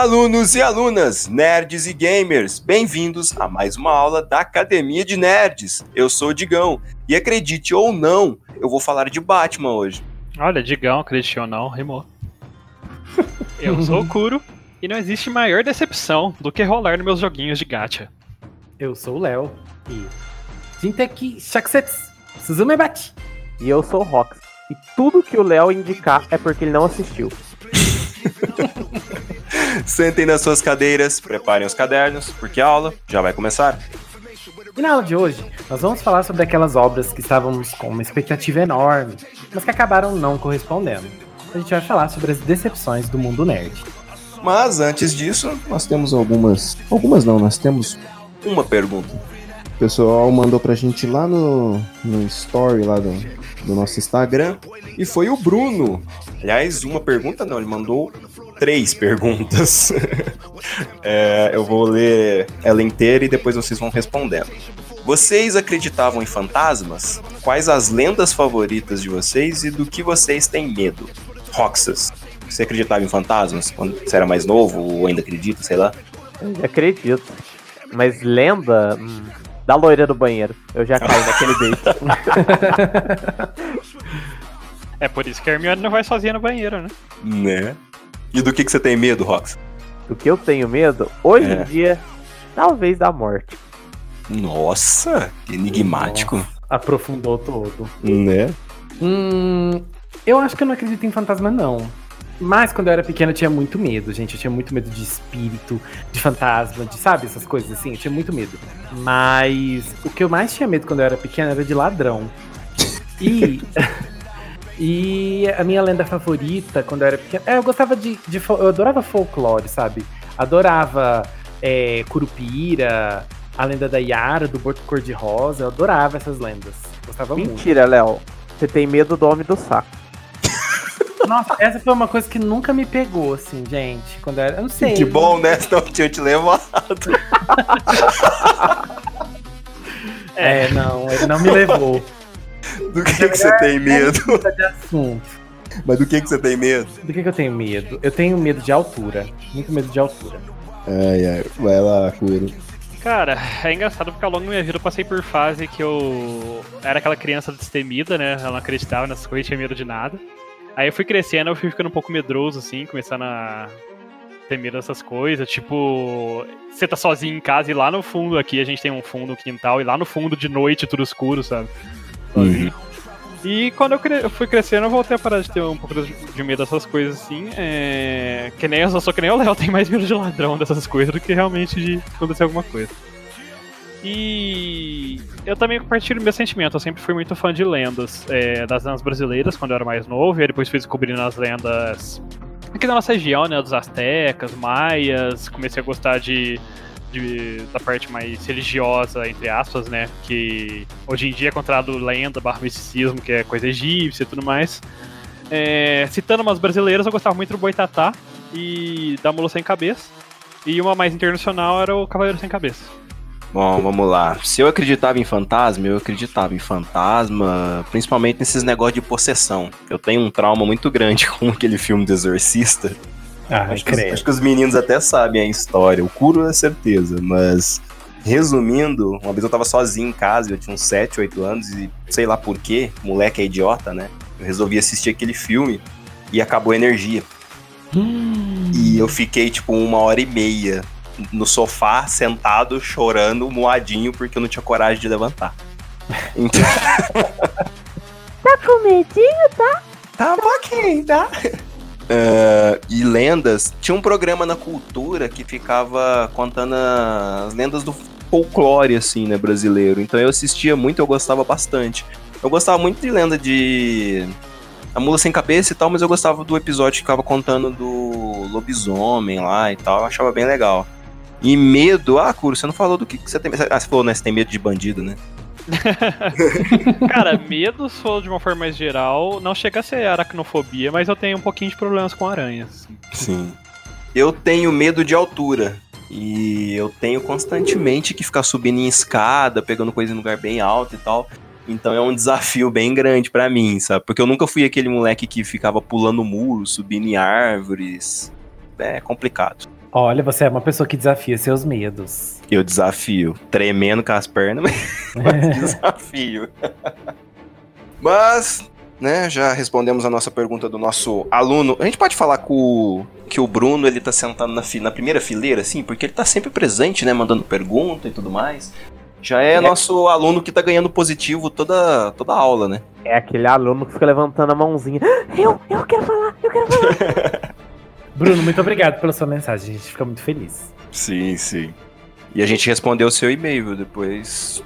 Alunos e alunas, nerds e gamers, bem-vindos a mais uma aula da Academia de Nerds. Eu sou o Digão e acredite ou não, eu vou falar de Batman hoje. Olha, Digão, acredite ou não, rimou. Eu sou o Kuro e não existe maior decepção do que rolar nos meus joguinhos de gacha. Eu sou o Léo e. Jinteki Shakusetsu Suzume Bate. E eu sou o Rox. E tudo que o Léo indicar é porque ele não assistiu. Sentem nas suas cadeiras, preparem os cadernos, porque a aula já vai começar. E na aula de hoje, nós vamos falar sobre aquelas obras que estávamos com uma expectativa enorme, mas que acabaram não correspondendo. A gente vai falar sobre as decepções do mundo nerd. Mas antes disso, nós temos algumas. Algumas não, nós temos uma pergunta. O pessoal mandou pra gente lá no, no story lá do, do nosso Instagram. E foi o Bruno. Aliás, uma pergunta não, ele mandou três perguntas. é, eu vou ler ela inteira e depois vocês vão respondendo. Vocês acreditavam em fantasmas? Quais as lendas favoritas de vocês e do que vocês têm medo? Roxas, você acreditava em fantasmas quando você era mais novo ou ainda acredita, sei lá? Eu acredito. Mas lenda hum, da loira do banheiro. Eu já caí naquele beijo. É por isso que a Hermione não vai sozinha no banheiro, né? Né? E do que, que você tem medo, Rox? Do que eu tenho medo, hoje É. em dia, talvez da morte. Nossa, que enigmático. Aprofundou todo. Né? Hum. Eu acho que eu não acredito em fantasma, não. Mas quando eu era pequena eu tinha muito medo, gente. Eu tinha muito medo de espírito, de fantasma, de sabe, essas coisas assim. Eu tinha muito medo. Mas o que eu mais tinha medo quando eu era pequena era de ladrão. E. e a minha lenda favorita quando eu era pequena. É, eu gostava de. de eu adorava folclore, sabe? Adorava é, Curupira, a lenda da Yara, do Borto Cor-de-Rosa. Eu adorava essas lendas. Gostava muito. Mentira, Léo. Você tem medo do homem do saco. Nossa, essa foi uma coisa que nunca me pegou, assim, gente. Quando eu era. Eu não sei. Que bom, né? Senão eu tinha te levado. É, não, ele não me levou. Do que, que você tem medo? Muda de assunto. Mas do que, que você tem medo? Do que, que eu tenho medo? Eu tenho medo de altura. Muito medo de altura. Ai, ai, vai lá, Kuro. Cara, é engraçado porque ao longo da minha vida eu passei por fase que eu era aquela criança destemida, né? Ela não acreditava nessas coisas, tinha medo de nada. Aí eu fui crescendo, eu fui ficando um pouco medroso, assim, começando a ter medo dessas coisas. Tipo, você tá sozinho em casa e lá no fundo aqui a gente tem um fundo, um quintal, e lá no fundo de noite tudo escuro, sabe? Uhum. E quando eu, cre- eu fui crescendo, eu voltei a parar de ter um pouco de medo dessas coisas assim. É... Que nem eu só que nem o Léo, tem mais medo de ladrão dessas coisas do que realmente de acontecer alguma coisa. E eu também compartilho meu sentimento. Eu sempre fui muito fã de lendas, é, das lendas brasileiras quando eu era mais novo, e depois fui descobrindo as lendas aqui da nossa região, né? Dos astecas, maias. Comecei a gostar de, de- da parte mais religiosa, entre aspas, né? Que hoje em dia é considerado lenda, barra misticismo, que é coisa egípcia e tudo mais. É, citando umas brasileiras, eu gostava muito do Boitatá e da Mula Sem Cabeça. E uma mais internacional era o Cavaleiro Sem Cabeça. Bom, vamos lá. Se eu acreditava em fantasma, eu acreditava em fantasma, principalmente nesses negócios de possessão. Eu tenho um trauma muito grande com aquele filme do Exorcista. Ah, Acho que, os, acho que os meninos até sabem a história. O Curo é certeza, mas resumindo, uma vez eu tava sozinho em casa, eu tinha uns 7, 8 anos e sei lá por quê, moleque é idiota, né? Eu resolvi assistir aquele filme e acabou a energia. E eu fiquei tipo uma hora e meia no sofá, sentado, chorando, moadinho, porque eu não tinha coragem de levantar. Então, Tá com medinho? Tá um pouquinho, tá? É, e lendas. Tinha um programa na cultura que ficava contando as lendas do folclore, assim, né, brasileiro. Então eu assistia muito, eu gostava bastante. Eu gostava muito de lenda de. A Mula Sem Cabeça e tal, mas eu gostava do episódio que ficava contando do lobisomem lá e tal. Eu achava bem legal. E medo, ah, Curo, você não falou do que, que você tem. Ah, você falou, né? Você tem medo de bandido, né? Cara, medo, se de uma forma mais geral, não chega a ser aracnofobia, mas eu tenho um pouquinho de problemas com aranhas. Sim. Eu tenho medo de altura. E eu tenho constantemente que ficar subindo em escada, pegando coisa em lugar bem alto e tal. Então é um desafio bem grande pra mim, sabe? Porque eu nunca fui aquele moleque que ficava pulando muro, subindo em árvores. É complicado. Olha, você é uma pessoa que desafia seus medos. Eu desafio. Tremendo com as pernas, mas desafio. mas, né, já respondemos a nossa pergunta do nosso aluno. A gente pode falar com o, que o Bruno, ele tá sentando na, na primeira fileira, assim, porque ele tá sempre presente, né, mandando pergunta e tudo mais. Já é, É. nosso aluno que tá ganhando positivo toda, toda a aula, né? É aquele aluno que fica levantando a mãozinha. Eu, eu quero falar, eu quero falar. Bruno, muito obrigado pela sua mensagem. A gente fica muito feliz. Sim, sim. E a gente respondeu o seu e-mail, depois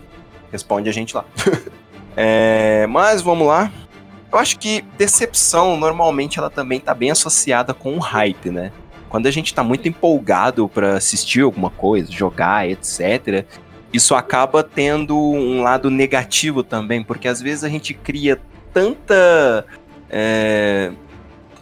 responde a gente lá. É, mas vamos lá. Eu acho que decepção, normalmente, ela também tá bem associada com o hype, né? Quando a gente tá muito empolgado pra assistir alguma coisa, jogar, etc., isso acaba tendo um lado negativo também, porque às vezes a gente cria tanta. é,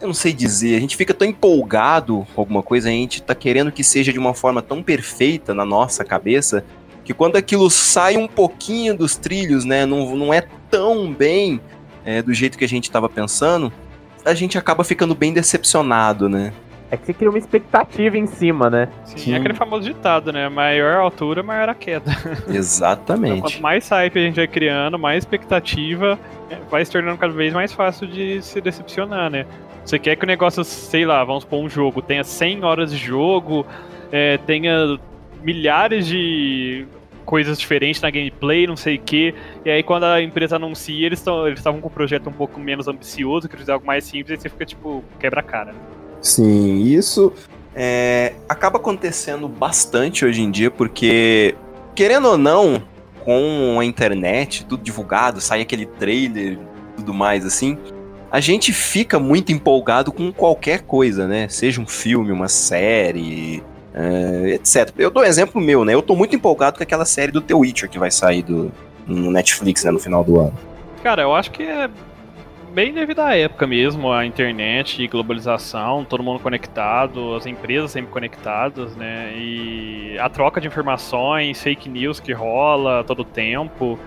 eu não sei dizer, a gente fica tão empolgado com alguma coisa, a gente tá querendo que seja de uma forma tão perfeita na nossa cabeça, que quando aquilo sai um pouquinho dos trilhos, né, não, não é tão bem é, do jeito que a gente tava pensando, a gente acaba ficando bem decepcionado, né? É que você cria uma expectativa em cima, né? Sim, Sim. é aquele famoso ditado, né? Maior altura, maior a queda. Então, Exatamente. quanto mais hype a gente vai criando, mais expectativa, é, vai se tornando cada vez mais fácil de se decepcionar, né? Você quer que o negócio, sei lá, vamos supor um jogo, tenha 100 horas de jogo, é, tenha milhares de coisas diferentes na gameplay, não sei o quê. E aí quando a empresa anuncia, eles estavam com um projeto um pouco menos ambicioso, que fizer algo mais simples, aí você fica tipo, quebra cara. Sim, isso é, acaba acontecendo bastante hoje em dia, porque, querendo ou não, com a internet, tudo divulgado, sai aquele trailer tudo mais assim, a gente fica muito empolgado com qualquer coisa, né? Seja um filme, uma série, é, etc. Eu dou um exemplo meu, né? Eu tô muito empolgado com aquela série do The Witcher que vai sair do, no Netflix, né, no final do ano. Cara, eu acho que é bem devido à época mesmo, a internet e globalização, todo mundo conectado, as empresas sempre conectadas, né? E a troca de informações, fake news que rola todo tempo.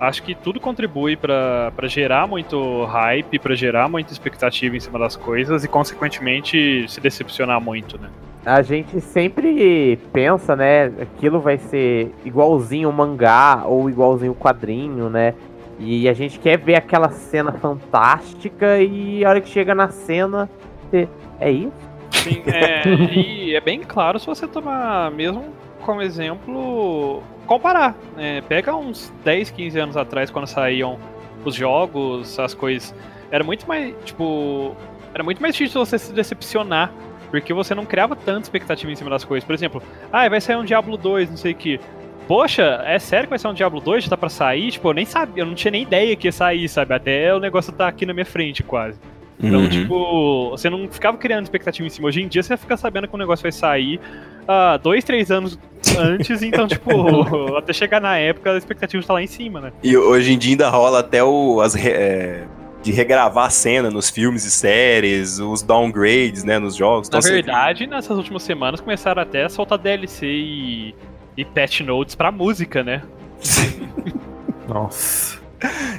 Acho que tudo contribui pra pra gerar muito hype, pra gerar muita expectativa em cima das coisas e, consequentemente, se decepcionar muito, né? A gente sempre pensa, né? Aquilo vai ser igualzinho o mangá ou igualzinho o quadrinho, né? E a gente quer ver aquela cena fantástica e a hora que chega na cena, é isso? Sim, é, e é bem claro se você tomar mesmo como exemplo, comparar. né? pega uns 10, 15 anos atrás, quando saíam os jogos, as coisas. Era muito mais, tipo. Era muito mais difícil você se decepcionar. Porque você não criava tanta expectativa em cima das coisas. Por exemplo, ah, vai sair um Diablo 2, não sei o que. Poxa, é sério que vai sair um Diablo 2? Já tá pra sair? Tipo, eu nem sabia, eu não tinha nem ideia que ia sair, sabe? Até o negócio tá aqui na minha frente, quase. Então, Uhum. tipo, você não ficava criando expectativa em cima. Hoje em dia você fica sabendo que o negócio vai sair ah, dois, três anos antes, então, tipo, até chegar na época a expectativa tá lá em cima, né? E hoje em dia ainda rola até o, as re- é, de regravar a cena nos filmes e séries, os downgrades, né, nos jogos. Na Então, você- verdade, nessas últimas semanas começaram até a soltar DLC e, e patch notes pra música, né? Nossa.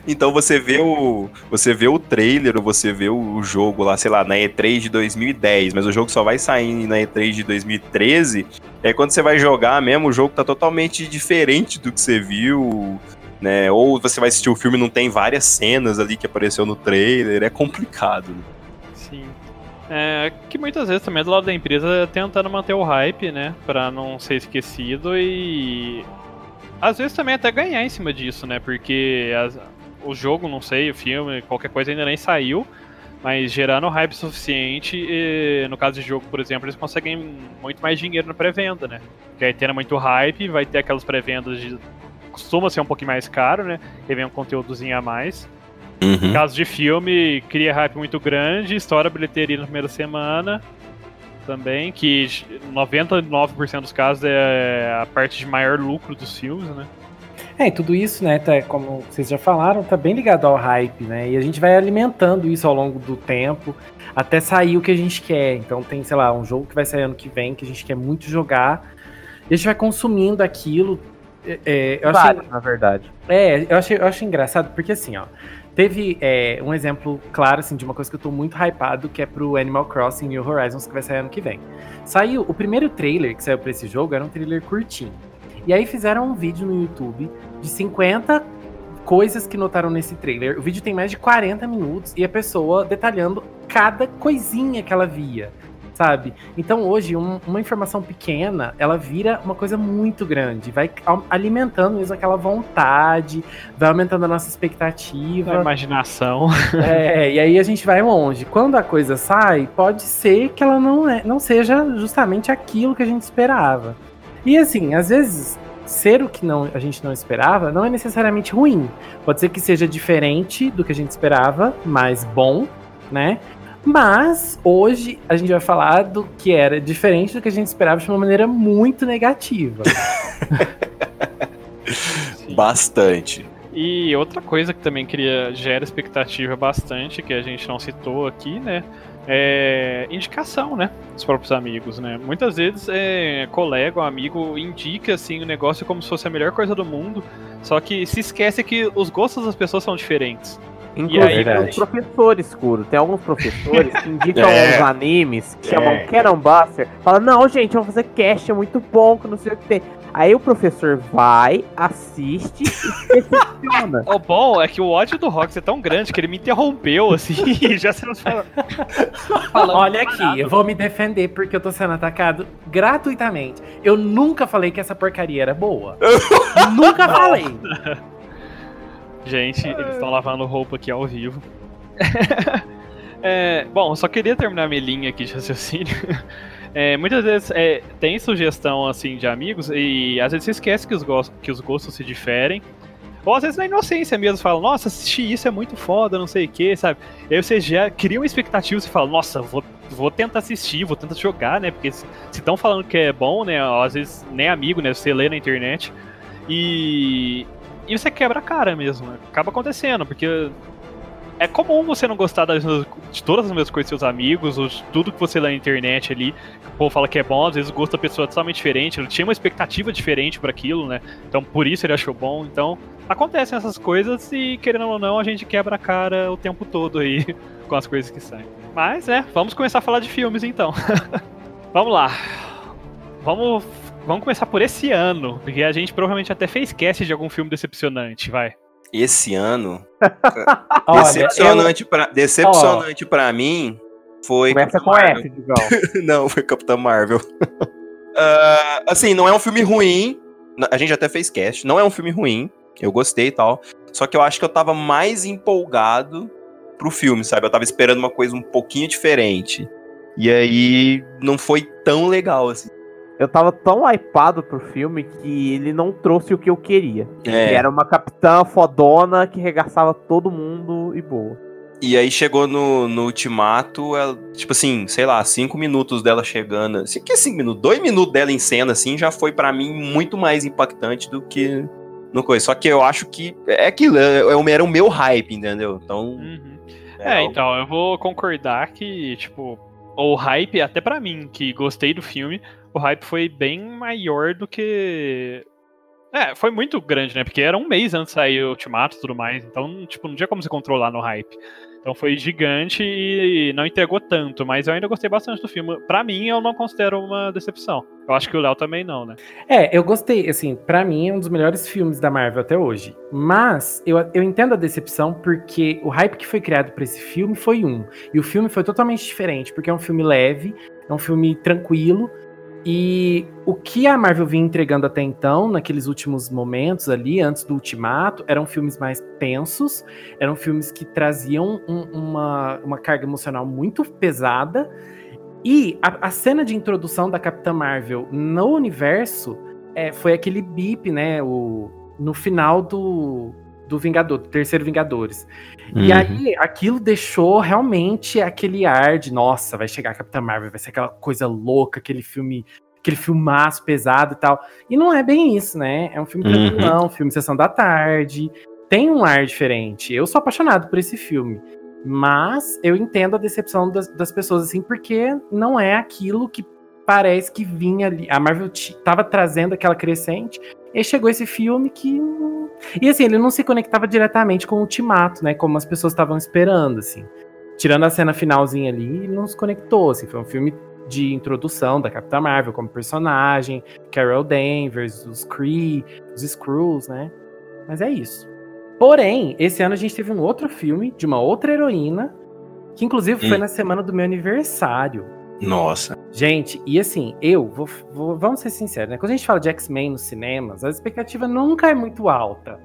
Então você vê o você vê o trailer você vê o jogo lá, sei lá, na E3 de 2010, mas o jogo só vai sair na E3 de 2013. É quando você vai jogar mesmo, o jogo tá totalmente diferente do que você viu, né? Ou você vai assistir o filme e não tem várias cenas ali que apareceu no trailer, é complicado. né? Sim. É, que muitas vezes também é do lado da empresa tentando manter o hype, né? Pra não ser esquecido e. Às vezes também até ganhar em cima disso, né? Porque as- o jogo, não sei, o filme, qualquer coisa ainda nem saiu, mas gerando hype suficiente, e, no caso de jogo, por exemplo, eles conseguem muito mais dinheiro na pré-venda, né? Porque aí tendo muito hype, vai ter aquelas pré-vendas de. costuma ser um pouquinho mais caro, né? Que vem um conteúdozinho a mais. Uhum. No caso de filme, cria hype muito grande, estoura a bilheteria na primeira semana também, que 99% dos casos é a parte de maior lucro dos filmes, né? É, e tudo isso, né, tá, como vocês já falaram, tá bem ligado ao hype, né? E a gente vai alimentando isso ao longo do tempo até sair o que a gente quer. Então tem, sei lá, um jogo que vai sair ano que vem que a gente quer muito jogar. E a gente vai consumindo aquilo. É, é, eu achei, Vários, na verdade. é, eu achei, eu achei engraçado, porque assim, ó. Teve é, um exemplo claro, assim, de uma coisa que eu tô muito hypado, que é pro Animal Crossing New Horizons, que vai sair ano que vem. Saiu, o primeiro trailer que saiu pra esse jogo era um trailer curtinho. E aí fizeram um vídeo no YouTube de 50 coisas que notaram nesse trailer. O vídeo tem mais de 40 minutos e a pessoa detalhando cada coisinha que ela via sabe? Então hoje, um, uma informação pequena, ela vira uma coisa muito grande, vai alimentando mesmo aquela vontade, vai aumentando a nossa expectativa. A imaginação. É, e aí a gente vai longe. Quando a coisa sai, pode ser que ela não, é, não seja justamente aquilo que a gente esperava. E assim, às vezes ser o que não, a gente não esperava não é necessariamente ruim. Pode ser que seja diferente do que a gente esperava, mas bom, né? Mas hoje a gente vai falar do que era diferente do que a gente esperava de uma maneira muito negativa. Bastante. E outra coisa que também queria gera expectativa bastante, que a gente não citou aqui, né? É indicação, né? Dos próprios amigos, né? Muitas vezes é, colega ou amigo indica assim o negócio como se fosse a melhor coisa do mundo, só que se esquece que os gostos das pessoas são diferentes. Inclusive aí, os professores, escuro. Tem alguns professores que indicam é. uns animes que chamam é. Cannon Buster. Fala, não, gente, vamos fazer cast, é muito bom, que não sei o que tem. Aí o professor vai, assiste e se decepciona. O bom é que o ódio do Rox é tão grande que ele me interrompeu, assim, e já se nos fala... Olha aqui, eu vou me defender porque eu tô sendo atacado gratuitamente. Eu nunca falei que essa porcaria era boa. nunca falei. Gente, eles estão lavando roupa aqui ao vivo. é, bom, só queria terminar minha linha aqui de raciocínio. É, muitas vezes é, tem sugestão assim de amigos e às vezes você esquece que os, gostos, que os gostos se diferem. Ou às vezes na inocência mesmo fala, nossa, assistir isso é muito foda, não sei o que, sabe? E aí você já cria uma expectativa, você fala, nossa, vou, vou tentar assistir, vou tentar jogar, né? Porque se estão falando que é bom, né? Às vezes nem amigo, né? Você lê na internet. E, e você quebra a cara mesmo. Né? Acaba acontecendo, porque é comum você não gostar das, de todas as mesmas coisas dos seus amigos, ou de tudo que você lê na internet ali. O povo fala que é bom, às vezes o gosto da pessoa é totalmente diferente, ele tinha uma expectativa diferente para aquilo, né? Então por isso ele achou bom. Então acontecem essas coisas e, querendo ou não, a gente quebra a cara o tempo todo aí com as coisas que saem. Mas, é, vamos começar a falar de filmes então. vamos lá. Vamos Vamos começar por esse ano, porque a gente provavelmente até fez cast de algum filme decepcionante, vai. Esse ano? decepcionante eu... pra, decepcionante oh. pra mim foi. Começa com F, Não, foi Capitão Marvel. uh, assim, não é um filme ruim. A gente até fez cast. Não é um filme ruim. Eu gostei e tal. Só que eu acho que eu tava mais empolgado pro filme, sabe? Eu tava esperando uma coisa um pouquinho diferente. E aí não foi tão legal assim eu tava tão hypado pro filme que ele não trouxe o que eu queria. É. Que era uma capitã fodona que regaçava todo mundo e boa. E aí chegou no, no ultimato, ela, tipo assim, sei lá, cinco minutos dela chegando. Assim, que cinco minutos? Dois minutos dela em cena, assim, já foi para mim muito mais impactante do que no coisa. Só que eu acho que é aquilo, é, é era o meu hype, entendeu? Então. Uhum. É, é, então, eu vou concordar que, tipo, o hype, até para mim, que gostei do filme, o hype foi bem maior do que. É, foi muito grande, né? Porque era um mês antes de sair o Ultimato e tudo mais. Então, tipo, não tinha como se controlar no hype. Então foi gigante e não entregou tanto, mas eu ainda gostei bastante do filme. Para mim, eu não considero uma decepção. Eu acho que o Léo também não, né? É, eu gostei, assim, para mim é um dos melhores filmes da Marvel até hoje. Mas eu, eu entendo a decepção porque o hype que foi criado para esse filme foi um. E o filme foi totalmente diferente, porque é um filme leve, é um filme tranquilo, e o que a Marvel vinha entregando até então, naqueles últimos momentos ali, antes do Ultimato, eram filmes mais tensos, eram filmes que traziam um, uma, uma carga emocional muito pesada. E a, a, cena de introdução da Capitã Marvel no universo é, foi aquele bip, né? O, no final do, do Vingador, do terceiro Vingadores. Uhum. E aí, aquilo deixou realmente aquele ar de, nossa, vai chegar a Capitã Marvel, vai ser aquela coisa louca, aquele filme, aquele filmaço pesado e tal. E não é bem isso, né? É um filme uhum. um filme Sessão da Tarde, tem um ar diferente. Eu sou apaixonado por esse filme. Mas eu entendo a decepção das, das pessoas, assim, porque não é aquilo que parece que vinha ali. A Marvel tava trazendo aquela crescente, e chegou esse filme que E assim, ele não se conectava diretamente com o Ultimato, né? Como as pessoas estavam esperando, assim. Tirando a cena finalzinha ali, ele não se conectou, assim. Foi um filme de introdução da Capitã Marvel como personagem, Carol Danvers, os Kree, os Skrulls, né? Mas é isso. Porém, esse ano a gente teve um outro filme de uma outra heroína, que inclusive hum. foi na semana do meu aniversário. Nossa. Gente, e assim, eu, vou, vou, vamos ser sinceros, né? Quando a gente fala de X-Men nos cinemas, a expectativa nunca é muito alta.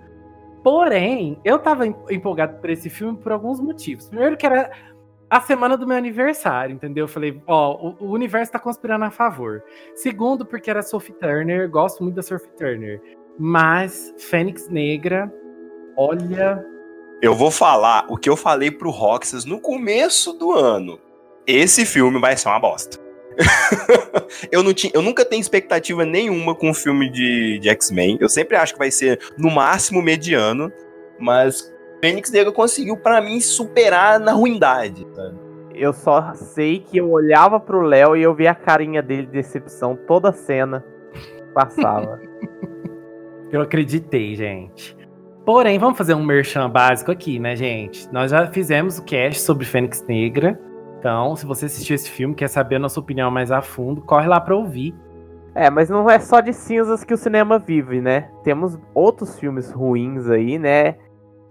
Porém, eu tava empolgado por esse filme por alguns motivos. Primeiro que era a semana do meu aniversário, entendeu? Eu falei, ó, o, o, universo tá conspirando a favor. Segundo, porque era Sophie Turner, gosto muito da Sophie Turner. Mas Fênix Negra, olha. Eu vou falar o que eu falei pro Roxas no começo do ano. Esse filme vai ser uma bosta. eu, não tinha, eu nunca tenho expectativa nenhuma com um filme de, de X-Men. Eu sempre acho que vai ser, no máximo, mediano. Mas Fênix Negra conseguiu, para mim, superar na ruindade, sabe? Eu só sei que eu olhava pro Léo e eu via a carinha dele de decepção toda a cena passava. eu acreditei, gente. Porém, vamos fazer um merchan básico aqui, né, gente? Nós já fizemos o cast sobre Fênix Negra. Então, se você assistiu esse filme, quer saber a nossa opinião mais a fundo, corre lá pra ouvir. É, mas não é só de cinzas que o cinema vive, né? Temos outros filmes ruins aí, né?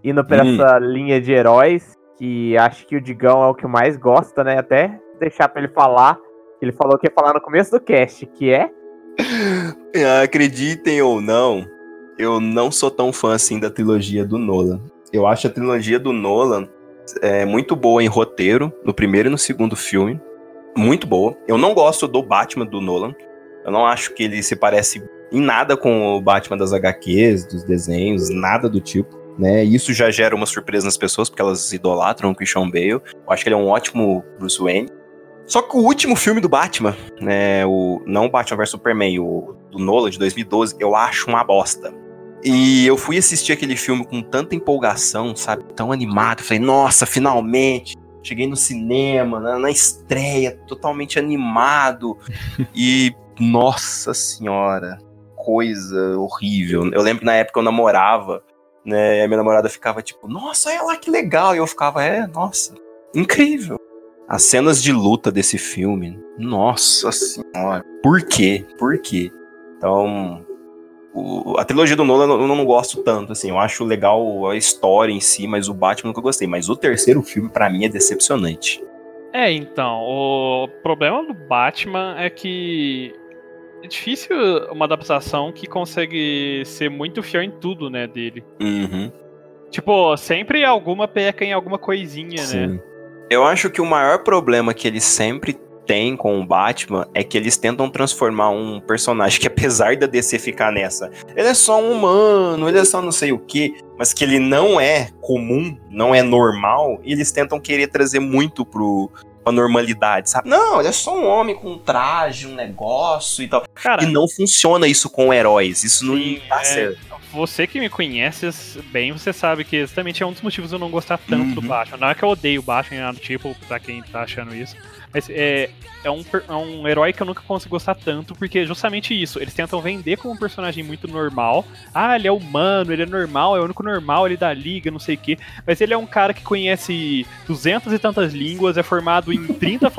indo pra hum. essa linha de heróis, que acho que o Digão é o que mais gosta, né? Até deixar pra ele falar. Ele falou que ia falar no começo do cast, que é. Acreditem ou não, eu não sou tão fã assim da trilogia do Nolan. Eu acho a trilogia do Nolan é, muito boa em roteiro, no primeiro e no segundo filme. Muito boa. Eu não gosto do Batman do Nolan. Eu não acho que ele se parece em nada com o Batman das HQs, dos desenhos, nada do tipo né? Isso já gera uma surpresa nas pessoas, porque elas idolatram o Christian Bale. Eu acho que ele é um ótimo Bruce Wayne. Só que o último filme do Batman, né, o, não o Batman vs Superman, o do Nolan de 2012, eu acho uma bosta. E eu fui assistir aquele filme com tanta empolgação, sabe? Tão animado. Falei, nossa, finalmente! Cheguei no cinema, na, na estreia, totalmente animado. e, nossa senhora, coisa horrível. Eu lembro na época eu namorava né? E a minha namorada ficava tipo, nossa, olha lá que legal. E eu ficava, é, nossa, incrível. As cenas de luta desse filme, nossa senhora. Por quê? Por quê? Então, o, a trilogia do Nolan eu não gosto tanto, assim. Eu acho legal a história em si, mas o Batman nunca gostei. Mas o terceiro filme, para mim, é decepcionante. É, então, o problema do Batman é que é difícil uma adaptação que consegue ser muito fiel em tudo, né, dele. Uhum. Tipo, sempre alguma peca em alguma coisinha, né? Sim. né? Eu acho que o maior problema que eles sempre têm com o Batman é que eles tentam transformar um personagem que, apesar da DC ficar nessa, ele é só um humano, ele é só não sei o que, mas que ele não é comum, não é normal, e eles tentam querer trazer muito pro, pra normalidade, sabe? Não, ele é só um homem com um traje, um negócio e tal. Cara, e não funciona isso com heróis. Isso sim, não tá é, certo. Você que me conhece bem, você sabe que exatamente é um dos motivos de eu não gostar tanto uhum. do Batman. Não é que eu odeio o Batman, do tipo, pra quem tá achando isso. Mas é, é, um, é um herói que eu nunca consigo gostar tanto, porque é justamente isso. Eles tentam vender como um personagem muito normal. Ah, ele é humano, ele é normal, é o único normal, ele da liga, não sei o quê. Mas ele é um cara que conhece duzentas e tantas línguas, é formado em 30,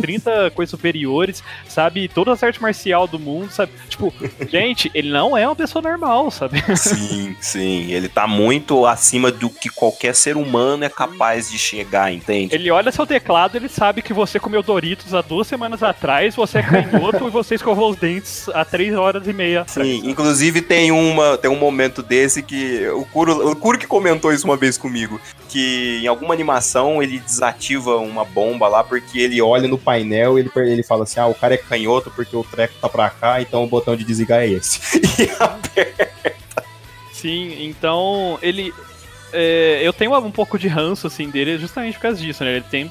30 coisas superiores, sabe? Toda as artes marcial do mundo, sabe? Tipo, gente, ele não é uma pessoa normal, sabe? Sim, sim. Ele tá muito acima do que qualquer ser humano é capaz de chegar, entende? Ele olha seu teclado, ele sabe que você comeu Doritos há duas semanas atrás, você é canhoto e você escovou os dentes há três horas e meia. Sim, inclusive tem, uma, tem um momento desse que o Kuro, o Kuro que comentou isso uma vez comigo, que em alguma animação ele desativa uma bomba lá porque ele olha no painel e ele, ele fala assim, ah, o cara é canhoto porque o treco tá pra cá, então o botão de desligar é esse. E aperta. Sim, então ele... É, eu tenho um pouco de ranço, assim, dele justamente por causa disso, né? Ele tem,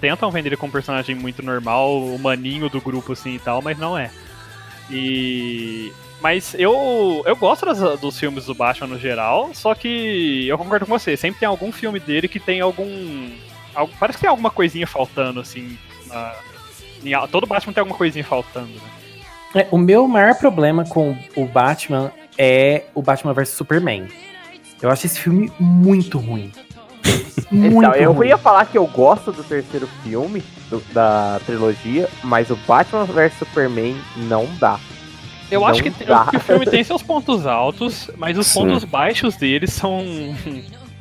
tentam vender ele como um personagem muito normal, o maninho do grupo assim e tal, mas não é. E. Mas eu, eu gosto dos filmes do Batman no geral, só que eu concordo com você, sempre tem algum filme dele que tem algum. algum parece que tem alguma coisinha faltando, assim. Na, em, todo Batman tem alguma coisinha faltando, né? É, o meu maior problema com o Batman é o Batman vs Superman. Eu acho esse filme muito ruim. Muito Então, eu ia falar que eu gosto do terceiro filme do- da trilogia, mas o Batman vs Superman não dá. Eu acho Não que, dá. que o filme tem seus pontos altos, mas os Sim. pontos baixos dele são.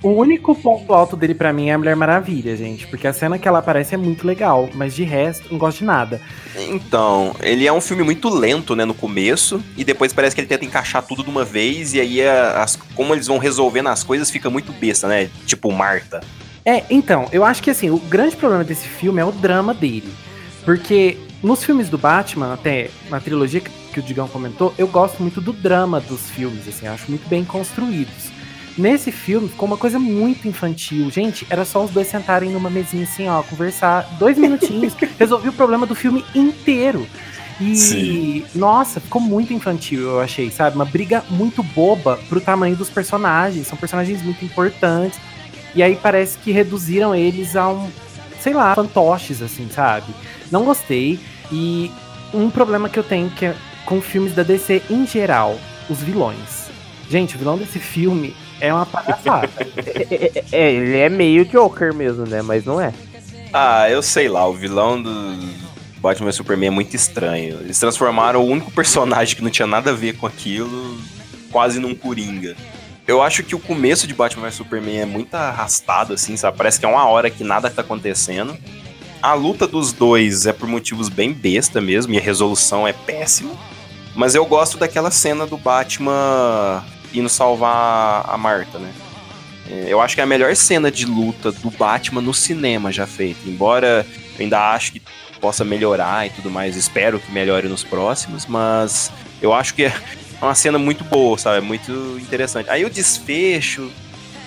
O único ponto alto dele pra mim é a Mulher Maravilha, gente. Porque a cena que ela aparece é muito legal. Mas de resto, não gosto de nada. Então, ele é um filme muito lento, né, no começo, e depois parece que ele tenta encaixar tudo de uma vez, e aí as- como eles vão resolvendo as coisas fica muito besta, né? Tipo Marta. É, então, eu acho que assim, o grande problema desse filme é o drama dele. Porque nos filmes do Batman, até na trilogia que, o Digão comentou, eu gosto muito do drama dos filmes, assim, acho muito bem construídos. Nesse filme ficou uma coisa muito infantil. Gente, era só os dois sentarem numa mesinha assim, ó, conversar dois minutinhos, resolvi o problema do filme inteiro. E, Sim. nossa, ficou muito infantil, eu achei, sabe? Uma briga muito boba pro tamanho dos personagens. São personagens muito importantes. E aí parece que reduziram eles a um, sei lá, fantoches, assim, sabe? Não gostei. E um problema que eu tenho que é com filmes da DC em geral, os vilões. Gente, o vilão desse filme é uma palhaçada. É, é- é, ele é meio Joker mesmo, né? Mas não é. Ah, eu sei lá, o vilão do Batman vs Superman é muito estranho. Eles transformaram o único personagem que não tinha nada a ver com aquilo quase num coringa. Eu acho que o começo de Batman vs Superman é muito arrastado, assim, sabe? Parece que é uma hora que nada tá acontecendo. A luta dos dois é por motivos bem besta mesmo, e a resolução é péssima. Mas eu gosto daquela cena do Batman indo salvar a Marta, né? É, Eu acho que é a melhor cena de luta do Batman no cinema já feita. Embora eu ainda acho que possa melhorar e tudo mais, espero que melhore nos próximos, mas eu acho que é uma cena muito boa, sabe? É muito interessante. Aí o desfecho.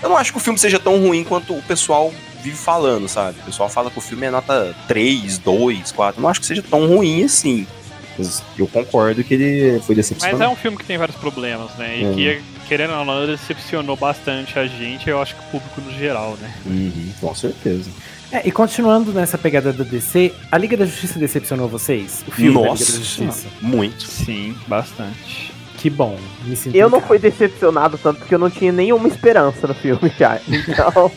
Eu não acho que o filme seja tão ruim quanto o pessoal vive falando, sabe? O pessoal fala que o filme é nota 3, 2, 4. Eu não acho que seja tão ruim assim. Mas eu concordo que ele foi Mas decepcionante. é um filme que tem vários problemas, né? E É. que, querendo ou não, decepcionou bastante a gente, eu acho que o público no geral, né? Uhum, com certeza. É, e continuando nessa pegada da DC, a Liga da Justiça decepcionou vocês? O filme da Liga da Nossa, Justiça? muito. Sim, bastante. Que bom, me sinto Eu não fui decepcionado tanto porque eu não tinha nenhuma esperança no filme já. Então,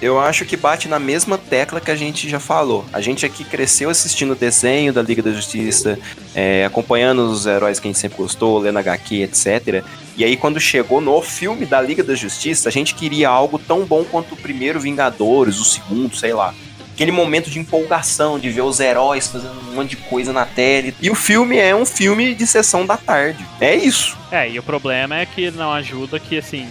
Eu acho que bate na mesma tecla que a gente já falou. A gente aqui cresceu assistindo o desenho da Liga da Justiça, é, acompanhando os heróis que a gente sempre gostou, lendo HQ, etc. E aí, quando chegou no filme da Liga da Justiça, a gente queria algo tão bom quanto o primeiro Vingadores, o segundo, sei lá. Aquele momento de empolgação, de ver os heróis fazendo um monte de coisa na tela. E o filme é um filme de sessão da tarde. É isso. É, e o problema é que não ajuda que, assim,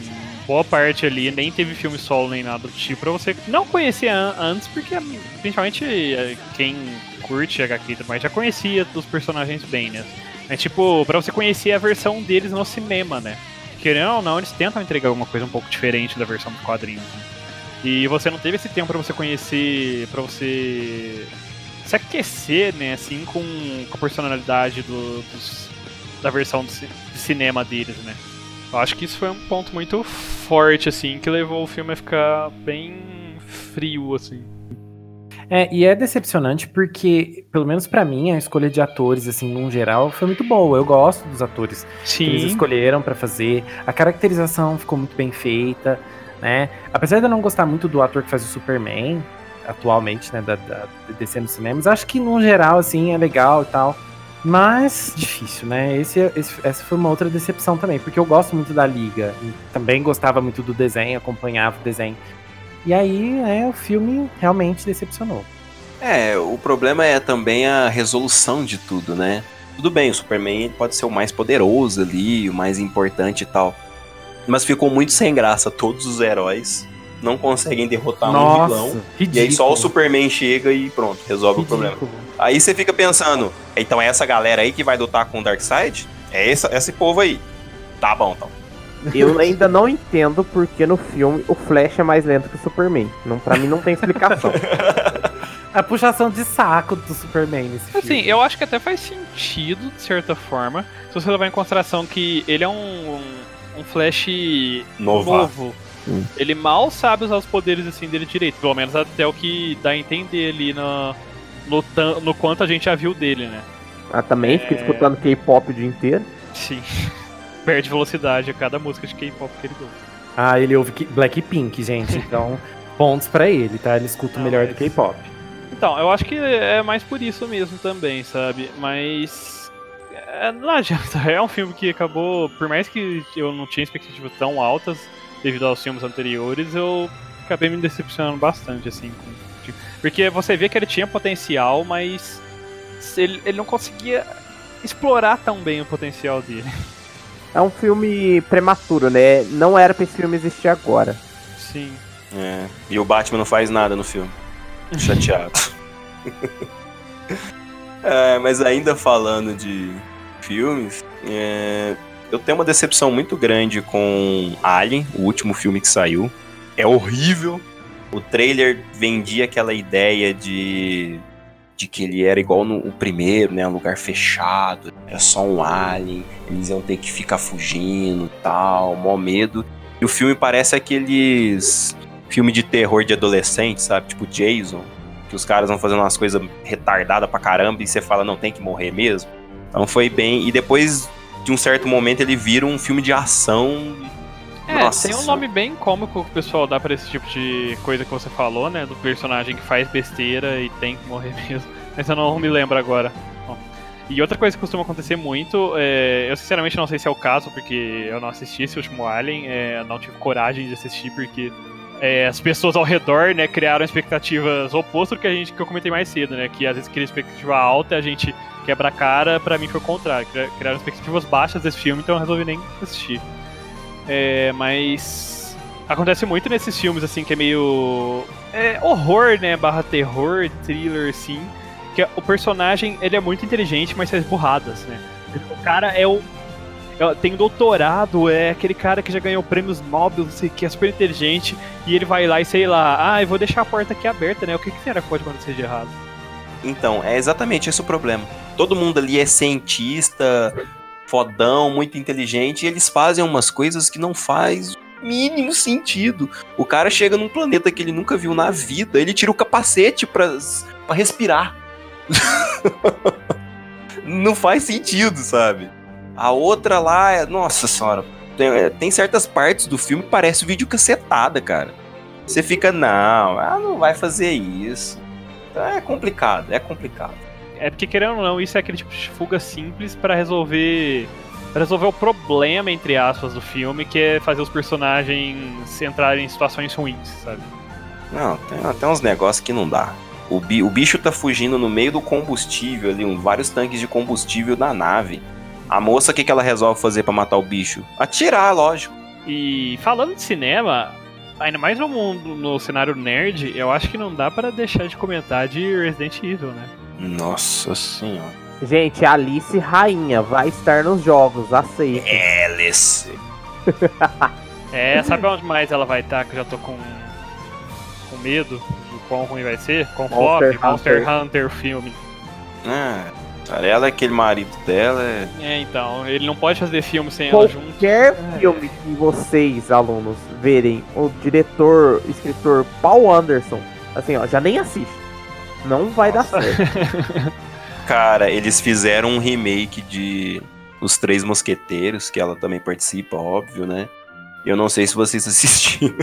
boa parte ali nem teve filme solo nem nada do tipo pra você não conhecer an- antes, porque principalmente eh, quem curte HQ mais já conhecia dos personagens bem, né? É tipo, pra você conhecer a versão deles no cinema, né? Querendo ou não, eles tentam entregar alguma coisa um pouco diferente da versão dos quadrinhos. né? E você não teve esse tempo pra você conhecer, pra você se aquecer, né, assim, com, com a personalidade do- dos, da versão ci- de cinema deles, né? Acho que isso foi um ponto muito forte, assim, que levou o filme a ficar bem frio, assim. É, e é decepcionante porque, pelo menos pra mim, a escolha de atores, assim, num geral, foi muito boa. Eu gosto dos atores que eles Sim. escolheram pra fazer. A caracterização ficou muito bem feita, né? Apesar de eu não gostar muito do ator que faz o Superman, atualmente, né, da, da DC nos cinemas, acho que, num geral, assim, é legal e tal. Mas, difícil, né? Esse, esse- essa foi uma outra decepção também, porque eu gosto muito da Liga. Também gostava muito do desenho, acompanhava o desenho. E aí, né, o filme realmente decepcionou. É, o problema é também a resolução de tudo, né? Tudo bem, o Superman pode ser o mais poderoso ali, o mais importante e tal. Mas ficou muito sem graça. Todos os heróis não conseguem derrotar um vilão. E aí só o Superman chega e pronto, resolve o problema. Aí você fica pensando, então é essa galera aí que vai lutar com o Darkseid? É essa, esse povo aí. Tá bom, então. eu ainda não entendo porque no filme o Flash é mais lento que o Superman. Não, pra mim não tem explicação. A puxação de saco do Superman nesse filme. Assim, eu acho que até faz sentido, de certa forma, se você levar em consideração que ele é um, um, um Flash Novato. novo. Hum. Ele mal sabe usar os poderes assim dele direito, pelo menos até o que dá a entender ali no, no, no quanto a gente já viu dele, né? Ah, também fica É. escutando K-pop o dia inteiro. Sim. Perde velocidade a cada música de K-pop que ele deu. Ah, ele ouve Blackpink, gente. Então, pontos pra ele, tá? Ele escuta Não, melhor mas- do K-pop. Então, eu acho que é mais por isso mesmo também, sabe? Mas. é, não adianta. É um filme que acabou. Por mais que eu não tinha expectativas tão altas devido aos filmes anteriores, eu acabei me decepcionando bastante, assim. com- tipo, porque você vê que ele tinha potencial, mas ele, ele não conseguia explorar tão bem o potencial dele. É um filme prematuro, né? Não era pra esse filme existir agora. Sim. É, E o Batman não faz nada no filme. Chateado. É, mas ainda falando de filmes, é, eu tenho uma decepção muito grande com Alien, o último filme que saiu. É horrível. O trailer vendia aquela ideia de, de que ele era igual no o primeiro, né? Um lugar fechado, era só um alien, eles iam ter que ficar fugindo tal, mó medo. E o filme parece aqueles filme de terror de adolescente, sabe? Tipo Jason, que os caras vão fazendo umas coisas retardadas pra caramba e você fala, não, tem que morrer mesmo. Então foi bem. E depois de um certo momento ele vira um filme de ação. É, Nossa tem um nome bem cômico que o pessoal dá pra esse tipo de coisa que você falou, né? Do personagem que faz besteira e tem que morrer mesmo. Mas eu não me lembro agora. Bom, E outra coisa que costuma acontecer muito, é, eu sinceramente não sei se é o caso, porque eu não assisti esse último Alien, é, não tive coragem de assistir, porque é, as pessoas ao redor, né, criaram expectativas opostas do que a gente que eu comentei mais cedo, né? Que às vezes cria expectativa alta e a gente quebra a cara, pra mim foi o contrário. cria- Criaram expectativas baixas desse filme, então eu resolvi nem assistir. É, mas acontece muito nesses filmes assim que é meio é, horror, né, barra terror, thriller assim, que o personagem ele é muito inteligente, mas faz burradas, né? O cara é o tem doutorado, é aquele cara que já ganhou prêmios Nobel, sei que, é super inteligente, e ele vai lá e sei lá, ah, eu vou deixar a porta aqui aberta, né? O que, que será que pode acontecer de errado? Então, é exatamente esse o problema. Todo mundo ali é cientista, fodão, muito inteligente, e eles fazem umas coisas que não faz mínimo sentido. O cara chega num planeta que ele nunca viu na vida, ele tira o capacete pra, pra respirar. não faz sentido, sabe? A outra lá, é, nossa senhora, tem, é, tem certas partes do filme que parece vídeo cacetada, cara. Você fica, não, ela não vai fazer isso. Então é complicado, é complicado. É porque, querendo ou não, isso é aquele tipo de fuga simples pra resolver. Resolver o problema, entre aspas, do filme, que é fazer os personagens entrarem em situações ruins, sabe? Não, tem até uns negócios que não dá. O, bi- o bicho tá fugindo no meio do combustível ali, um, vários tanques de combustível da nave. A moça, o que, que ela resolve fazer pra matar o bicho? Atirar, lógico. E falando de cinema, ainda mais no mundo, no cenário nerd, eu acho que não dá pra deixar de comentar de Resident Evil, né? Nossa senhora. Gente, Alice Rainha vai estar nos jogos, aceita. Alice. É, sabe onde mais ela vai estar, que eu já tô com, com medo do quão ruim vai ser? Com Monster Monster Hunter. Hunter filme. Ah, cara, ela é aquele marido dela. É... É, então, ele não pode fazer filme sem ela junto. Qualquer filme que vocês, alunos, verem o diretor, escritor Paul Anderson, assim, ó, já nem assiste. Não vai dar certo. Cara, eles fizeram um remake de Os Três Mosqueteiros, que ela também participa, óbvio, né? Eu não sei se vocês assistiram.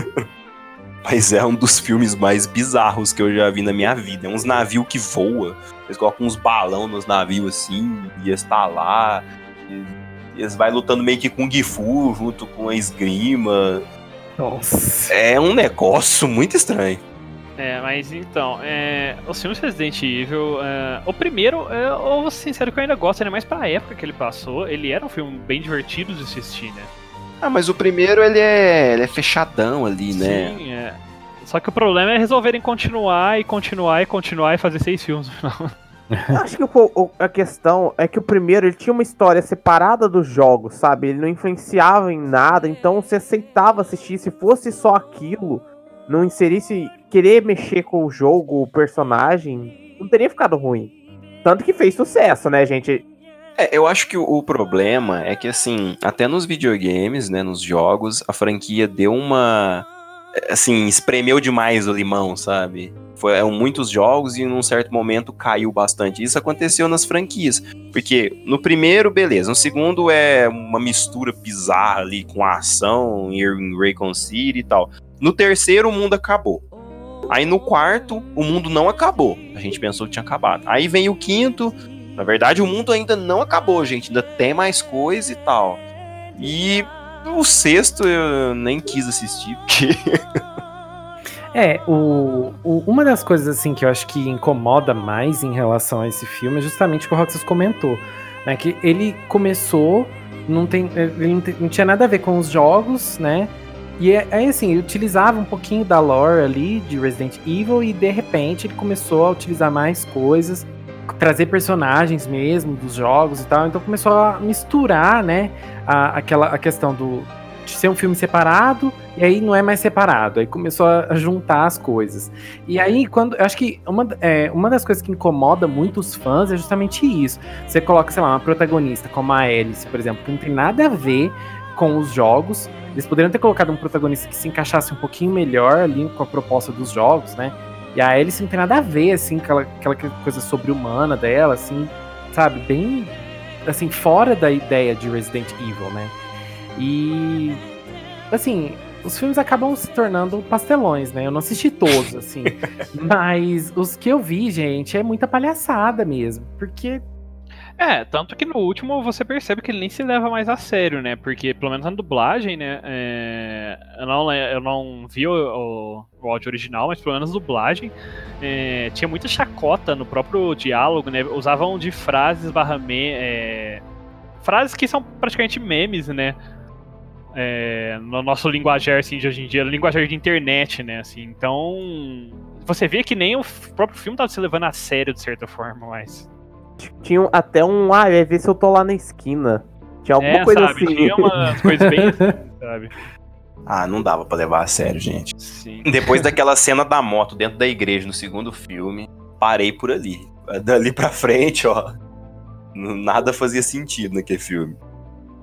Mas é um dos filmes mais bizarros que eu já vi na minha vida. É uns navios que voam. Eles colocam uns balão nos navios assim, e eles tá lá. E eles vai lutando meio que com Gifu junto com a esgrima. Nossa. É um negócio muito estranho. É, mas então, é, os filmes Resident Evil, é, o primeiro, é, eu vou ser sincero que eu ainda gosto, ainda mais pra época que ele passou, ele era um filme bem divertido de assistir, né? Ah, mas o primeiro ele é, ele é fechadão ali, né? Sim, é. Só que o problema é resolverem continuar e continuar e continuar e fazer seis filmes no final. Eu Acho que o- o- a questão é que o primeiro ele tinha uma história separada dos jogos, sabe? Ele não influenciava em nada, então você aceitava assistir. Se fosse só aquilo, não inserisse querer mexer com o jogo, o personagem, não teria ficado ruim. Tanto que fez sucesso, né, gente? É, eu acho que o, problema é que, assim, até nos videogames, né, nos jogos, a franquia deu uma. assim, espremeu demais o limão, sabe? Foram muitos jogos e num certo momento caiu bastante. Isso aconteceu nas franquias. Porque no primeiro, beleza. No segundo é uma mistura bizarra ali com a ação em Raycon City e tal. No terceiro, o mundo acabou. Aí no quarto, o mundo não acabou. A gente pensou que tinha acabado. Aí vem o quinto. Na verdade, o mundo ainda não acabou, gente. Ainda tem mais coisa e tal. E o sexto eu nem quis assistir, porque. É, o, o, uma das coisas assim que eu acho que incomoda mais em relação a esse filme é justamente o que o Roxas comentou. Né, que ele começou, não tem, ele não, tem, não tinha nada a ver com os jogos, né? E é, é assim, ele utilizava um pouquinho da lore ali de Resident Evil e de repente ele começou a utilizar mais coisas, trazer personagens mesmo dos jogos e tal. Então começou a misturar, né, a, aquela a questão do de ser um filme separado e aí não é mais separado. Aí começou a juntar as coisas. E aí, quando. Eu acho que uma, é, uma das coisas que incomoda muito os fãs é justamente isso. Você coloca, sei lá, uma protagonista como a Alice, por exemplo, que não tem nada a ver com os jogos. Eles poderiam ter colocado um protagonista que se encaixasse um pouquinho melhor ali com a proposta dos jogos, né? E a Alice não tem nada a ver, assim, aquela, aquela coisa sobre-humana dela, assim, sabe? Bem, assim, fora da ideia de Resident Evil, né? E, assim, os filmes acabam se tornando pastelões, né? Eu não assisti todos, assim. mas os que eu vi, gente, é muita palhaçada mesmo. Porque. É, tanto que no último você percebe que ele nem se leva mais a sério, né? Porque, pelo menos na dublagem, né? É... Eu, não, eu não vi o, o, áudio original, mas pelo menos na dublagem é... tinha muita chacota no próprio diálogo, né? Usavam de frases barra me... É... Frases que são praticamente memes, né? é, no nosso linguajar assim, de hoje em dia, linguajar de internet, né? Assim, então você vê que nem o próprio filme tava se levando a sério de certa forma, mas tinha até um ah, é ver se eu tô lá na esquina. Tinha alguma é, coisa sabe, assim. Tinha umas coisas bem assim, sabe? Ah, não dava para levar a sério, gente. Sim. Depois daquela cena da moto dentro da igreja no segundo filme, parei por ali. Dali pra frente, ó. Nada fazia sentido naquele filme.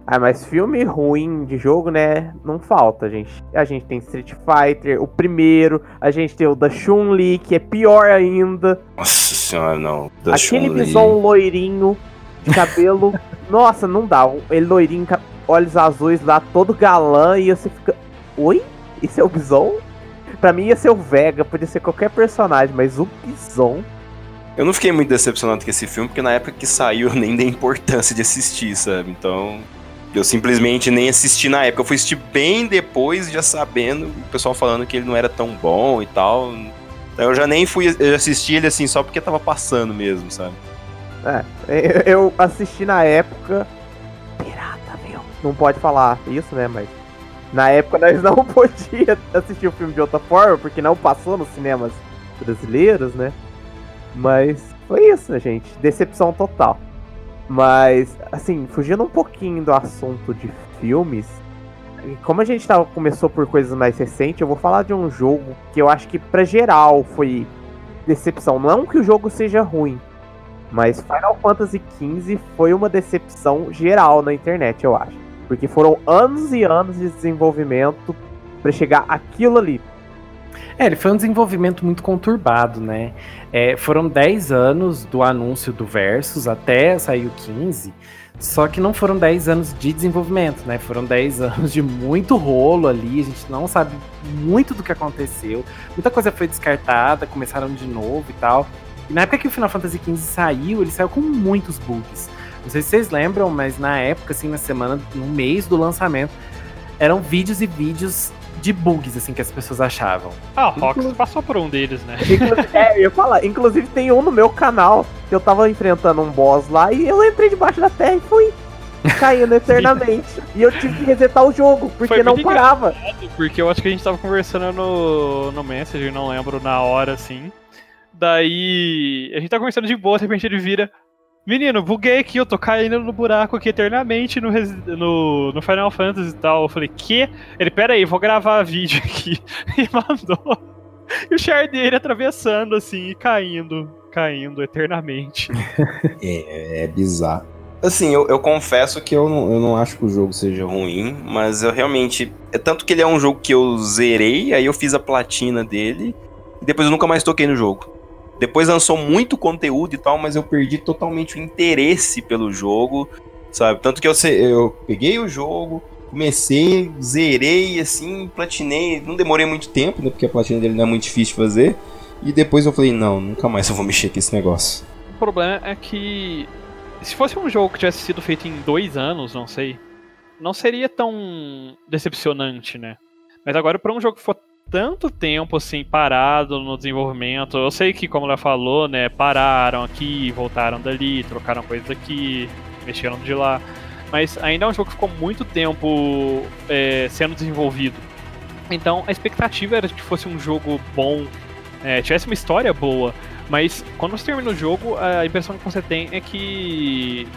Ah, mas filme ruim de jogo, né? Não falta, gente. A gente tem Street Fighter, o primeiro. A gente tem o da Chun-Li, que é pior ainda. Nossa senhora, não. Da Aquele bison loirinho, de cabelo. Nossa, não dá. Ele loirinho, olhos azuis lá, todo galã. E você fica. Oi? Esse é o bison? Pra mim ia ser o Vega, podia ser qualquer personagem, mas o bison. Eu não fiquei muito decepcionado com esse filme, porque na época que saiu eu nem dei importância de assistir, sabe? Então, eu simplesmente nem assisti na época. Eu fui assistir bem depois, já sabendo o pessoal falando que ele não era tão bom e tal. Então eu já nem fui assistir ele assim só porque tava passando mesmo, sabe? É, eu assisti na época. Pirata, meu. Não pode falar isso, né? Mas. Na época nós não podíamos assistir o filme de outra forma, porque não passou nos cinemas brasileiros, né? Mas foi isso, né, gente? Decepção total. Mas, assim, fugindo um pouquinho do assunto de filmes, como a gente tava, começou por coisas mais recentes, eu vou falar de um jogo que eu acho que pra geral foi decepção. Não que o jogo seja ruim, mas Final Fantasy XV foi uma decepção geral na internet, eu acho. Porque foram anos e anos de desenvolvimento para chegar aquilo ali. É, ele foi um desenvolvimento muito conturbado, né? É, foram 10 anos do anúncio do Versus até sair o 15, só que não foram 10 anos de desenvolvimento, né? Foram 10 anos de muito rolo ali, a gente não sabe muito do que aconteceu, muita coisa foi descartada, começaram de novo e tal. E na época que o Final Fantasy XV saiu, ele saiu com muitos bugs. Não sei se vocês lembram, mas na época, assim, na semana, no mês do lançamento, eram vídeos e vídeos de bugs, assim, que as pessoas achavam. Ah, o Rox passou por um deles, né? é, eu ia falar. Inclusive tem um no meu canal que eu tava enfrentando um boss lá e eu entrei debaixo da terra e fui caindo eternamente. e eu tive que resetar o jogo, porque Foi não parava. Porque eu acho que a gente tava conversando no, no Messenger, não lembro, na hora, assim. Daí a gente tá conversando de boa, de repente ele vira. Menino, buguei aqui, eu tô caindo no buraco aqui eternamente no, no, no Final Fantasy e tal. Eu falei, que? Ele, pera aí, vou gravar vídeo aqui. E mandou. E o char dele atravessando assim e caindo, caindo eternamente. é, é bizarro. Assim, eu, eu confesso que eu não, eu não acho que o jogo seja ruim, mas eu realmente. É tanto que ele é um jogo que eu zerei, aí eu fiz a platina dele, e depois eu nunca mais toquei no jogo. Depois lançou muito conteúdo e tal, mas eu perdi totalmente o interesse pelo jogo, sabe? Tanto que eu, eu peguei o jogo, comecei, zerei, assim, platinei. Não demorei muito tempo, né? Porque a platina dele não é muito difícil de fazer. E depois eu falei, não, nunca mais eu vou mexer com esse negócio. O problema é que se fosse um jogo que tivesse sido feito em dois anos, não sei, não seria tão decepcionante, né? Mas agora, para um jogo que for tanto tempo assim parado no desenvolvimento, eu sei que, como ela falou, né, pararam aqui, voltaram dali, trocaram coisas aqui, mexeram de lá, mas ainda é um jogo que ficou muito tempo é, sendo desenvolvido. Então a expectativa era que fosse um jogo bom, é, tivesse uma história boa, mas quando você termina o jogo, a impressão que você tem é que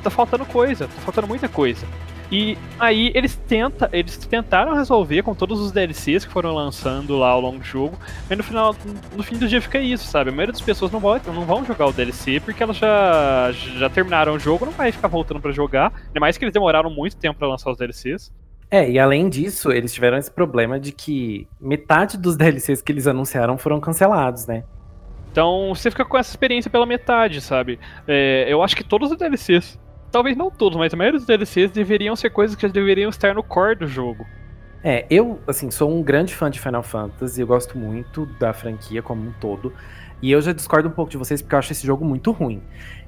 tá faltando coisa, tá faltando muita coisa. E aí eles tenta, eles tentaram resolver com todos os DLCs que foram lançando lá ao longo do jogo, mas no final, no fim do dia fica isso, sabe? A maioria das pessoas não vão, não vão jogar o DLC porque elas já, já terminaram o jogo, não vai ficar voltando para jogar, ainda mais que eles demoraram muito tempo para lançar os DLCs. É, e além disso, eles tiveram esse problema de que metade dos DLCs que eles anunciaram foram cancelados, né? Então você fica com essa experiência pela metade, sabe? É, eu acho que todos os DLCs, talvez não todos, mas a maioria dos DLCs deveriam ser coisas que deveriam estar no core do jogo. É, eu, assim, sou um grande fã de Final Fantasy, eu gosto muito da franquia como um todo. E eu já discordo um pouco de vocês porque eu acho esse jogo muito ruim.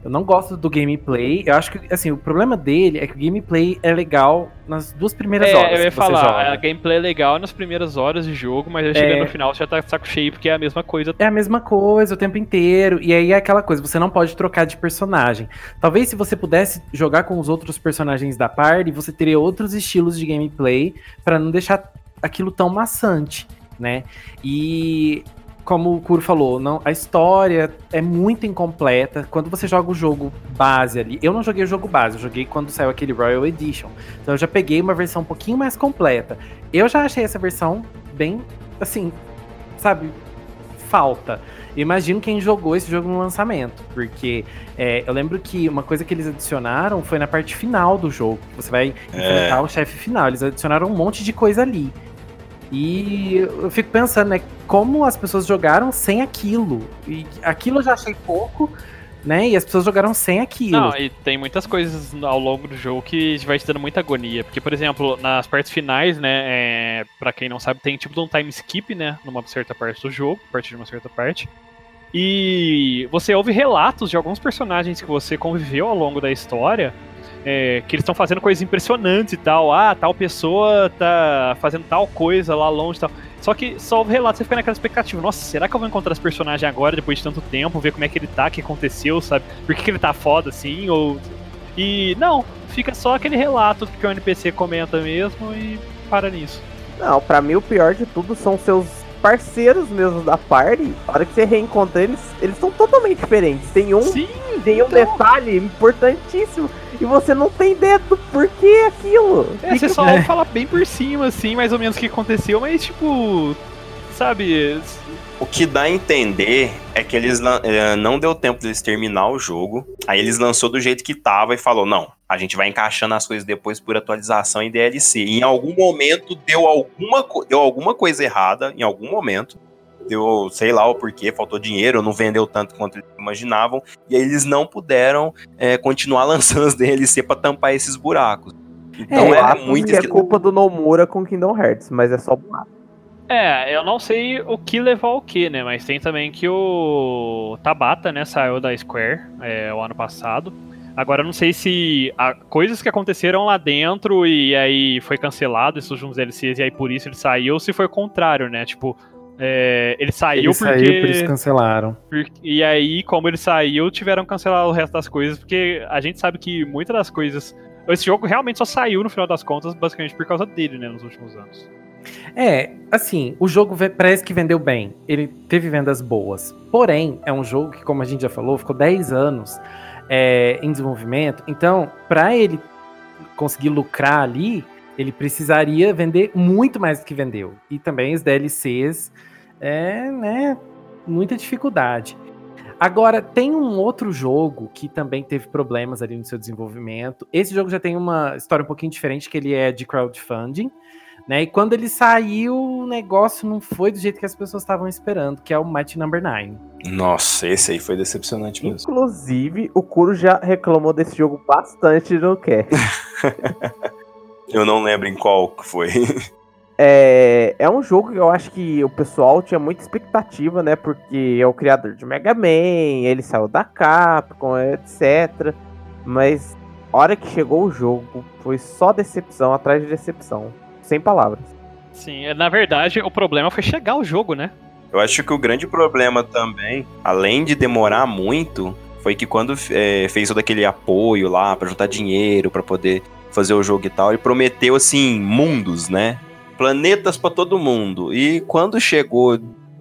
Eu não gosto do gameplay. Eu acho que, assim, o problema dele é que o gameplay é legal nas duas primeiras é, horas. Eu ia falar, a gameplay é legal nas primeiras horas de jogo, mas aí chega é... no final você já tá saco cheio porque é a mesma coisa. É a mesma coisa o tempo inteiro. E aí é aquela coisa, você não pode trocar de personagem. Talvez se você pudesse jogar com os outros personagens da party, você teria outros estilos de gameplay para não deixar aquilo tão maçante né? E como o Kuro falou, não, a história é muito incompleta. Quando você joga o jogo base ali, eu não joguei o jogo base, eu joguei quando saiu aquele Royal Edition. Então eu já peguei uma versão um pouquinho mais completa. Eu já achei essa versão bem, assim, sabe, falta. imagino quem jogou esse jogo no lançamento, porque é, eu lembro que uma coisa que eles adicionaram foi na parte final do jogo. Você vai é. enfrentar o chefe final. Eles adicionaram um monte de coisa ali. E eu fico pensando, né, como as pessoas jogaram sem aquilo. E aquilo eu já achei pouco, né? E as pessoas jogaram sem aquilo. Não, e tem muitas coisas ao longo do jogo que vai te dando muita agonia. Porque, por exemplo, nas partes finais, né, é, pra quem não sabe, tem tipo um time skip, né, numa certa parte do jogo, a partir de uma certa parte. E você ouve relatos de alguns personagens que você conviveu ao longo da história é, que eles estão fazendo coisas impressionantes e tal. Ah, tal pessoa tá fazendo tal coisa lá longe e tal. Só que só o relato você fica naquela expectativa. Nossa, será que eu vou encontrar esse personagem agora, depois de tanto tempo, ver como é que ele tá, o que aconteceu, sabe? Por que, que ele tá foda assim? Ou. E não, fica só aquele relato que o NPC comenta mesmo e para nisso. Não, para mim o pior de tudo são seus parceiros mesmo da party. A hora que você reencontra eles, eles são totalmente diferentes. Tem um, Sim, tem um então... detalhe importantíssimo e você não tem ideia do porquê aquilo. É, você só é. fala bem por cima, assim, mais ou menos o que aconteceu, mas tipo. Sabe. O que dá a entender é que eles é, não deu tempo deles terminar o jogo. Aí eles lançou do jeito que tava e falou: não, a gente vai encaixando as coisas depois por atualização em DLC. E em algum momento deu alguma, deu alguma coisa errada, em algum momento deu, sei lá o porquê, faltou dinheiro, não vendeu tanto quanto eles imaginavam, e aí eles não puderam é, continuar lançando as DLC para tampar esses buracos. Então é, é muito. É culpa do Nomura com Kingdom Hearts, mas é só buraco. É, eu não sei o que levou ao que, né? Mas tem também que o Tabata, né, saiu da Square é, o ano passado. Agora eu não sei se a, coisas que aconteceram lá dentro e aí foi cancelado esses últimos DLCs e aí por isso ele saiu, ou se foi o contrário, né? Tipo, é, ele saiu ele porque. Saiu, por isso cancelaram. e aí, como ele saiu, tiveram que cancelar o resto das coisas, porque a gente sabe que muitas das coisas. Esse jogo realmente só saiu, no final das contas, basicamente por causa dele, né, nos últimos anos. É, assim, o jogo parece que vendeu bem. Ele teve vendas boas. Porém, é um jogo que, como a gente já falou, ficou 10 anos é, em desenvolvimento. Então, para ele conseguir lucrar ali, ele precisaria vender muito mais do que vendeu. E também os DLCs, é, né, muita dificuldade. Agora, tem um outro jogo que também teve problemas ali no seu desenvolvimento. Esse jogo já tem uma história um pouquinho diferente, que ele é de crowdfunding. Né? E quando ele saiu, o negócio não foi do jeito que as pessoas estavam esperando, que é o Mighty Number 9. Nossa, esse aí foi decepcionante mesmo. Inclusive, o Kuro já reclamou desse jogo bastante no quer. eu não lembro em qual que foi. É, é um jogo que eu acho que o pessoal tinha muita expectativa, né? Porque é o criador de Mega Man, ele saiu da Capcom, etc. Mas a hora que chegou o jogo, foi só decepção atrás de decepção. Sem palavras. Sim, é, na verdade, o problema foi chegar o jogo, né? Eu acho que o grande problema também, além de demorar muito, foi que quando é, fez todo aquele apoio lá para juntar dinheiro para poder fazer o jogo e tal, ele prometeu assim mundos, né? planetas para todo mundo. E quando chegou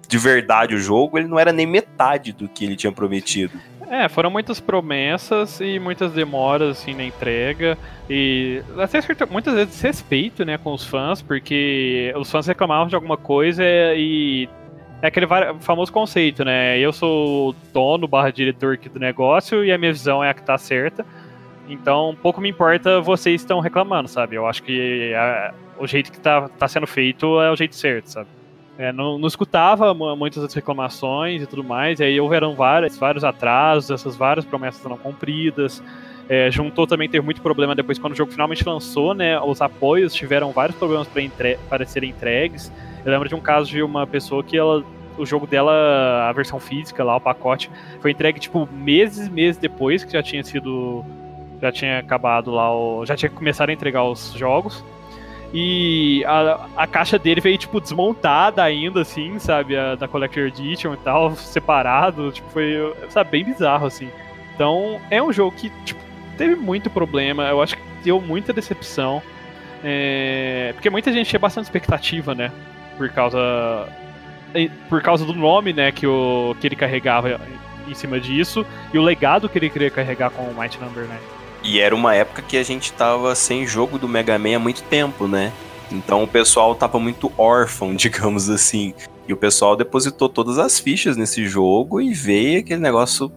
de verdade o jogo, ele não era nem metade do que ele tinha prometido. É, foram muitas promessas e muitas demoras assim na entrega e até muitas vezes desrespeito, né, com os fãs, porque os fãs reclamavam de alguma coisa e é aquele famoso conceito, né? Eu sou dono barra diretor aqui do negócio e a minha visão é a que tá certa. Então, pouco me importa vocês estão reclamando, sabe? Eu acho que a, o jeito que tá, tá sendo feito é o jeito certo, sabe? É, não, não, escutava muitas das reclamações e tudo mais, e aí houveram vários, vários atrasos, essas várias promessas não cumpridas. É, juntou também, teve muito problema depois quando o jogo finalmente lançou, né? Os apoios tiveram vários problemas para entre serem entregues. Eu lembro de um caso de uma pessoa que ela, o jogo dela, a versão física lá, o pacote, foi entregue tipo meses, meses depois que já tinha sido, já tinha acabado lá, o, já tinha começado a entregar os jogos. E a, a caixa dele veio, tipo, desmontada ainda, assim, sabe? A, da Collector Edition e tal, separado. Tipo, foi, sabe, bem bizarro, assim. Então, é um jogo que, tipo, teve muito problema. Eu acho que deu muita decepção. É, porque muita gente tinha bastante expectativa, né? Por causa. Por causa do nome, né, que, o, que ele carregava em cima disso. E o legado que ele queria carregar com o Might Number 9. E era uma época que a gente tava sem jogo do Mega Man há muito tempo, né? Então o pessoal tava muito órfão, digamos assim. E o pessoal depositou todas as fichas nesse jogo e veio aquele negócio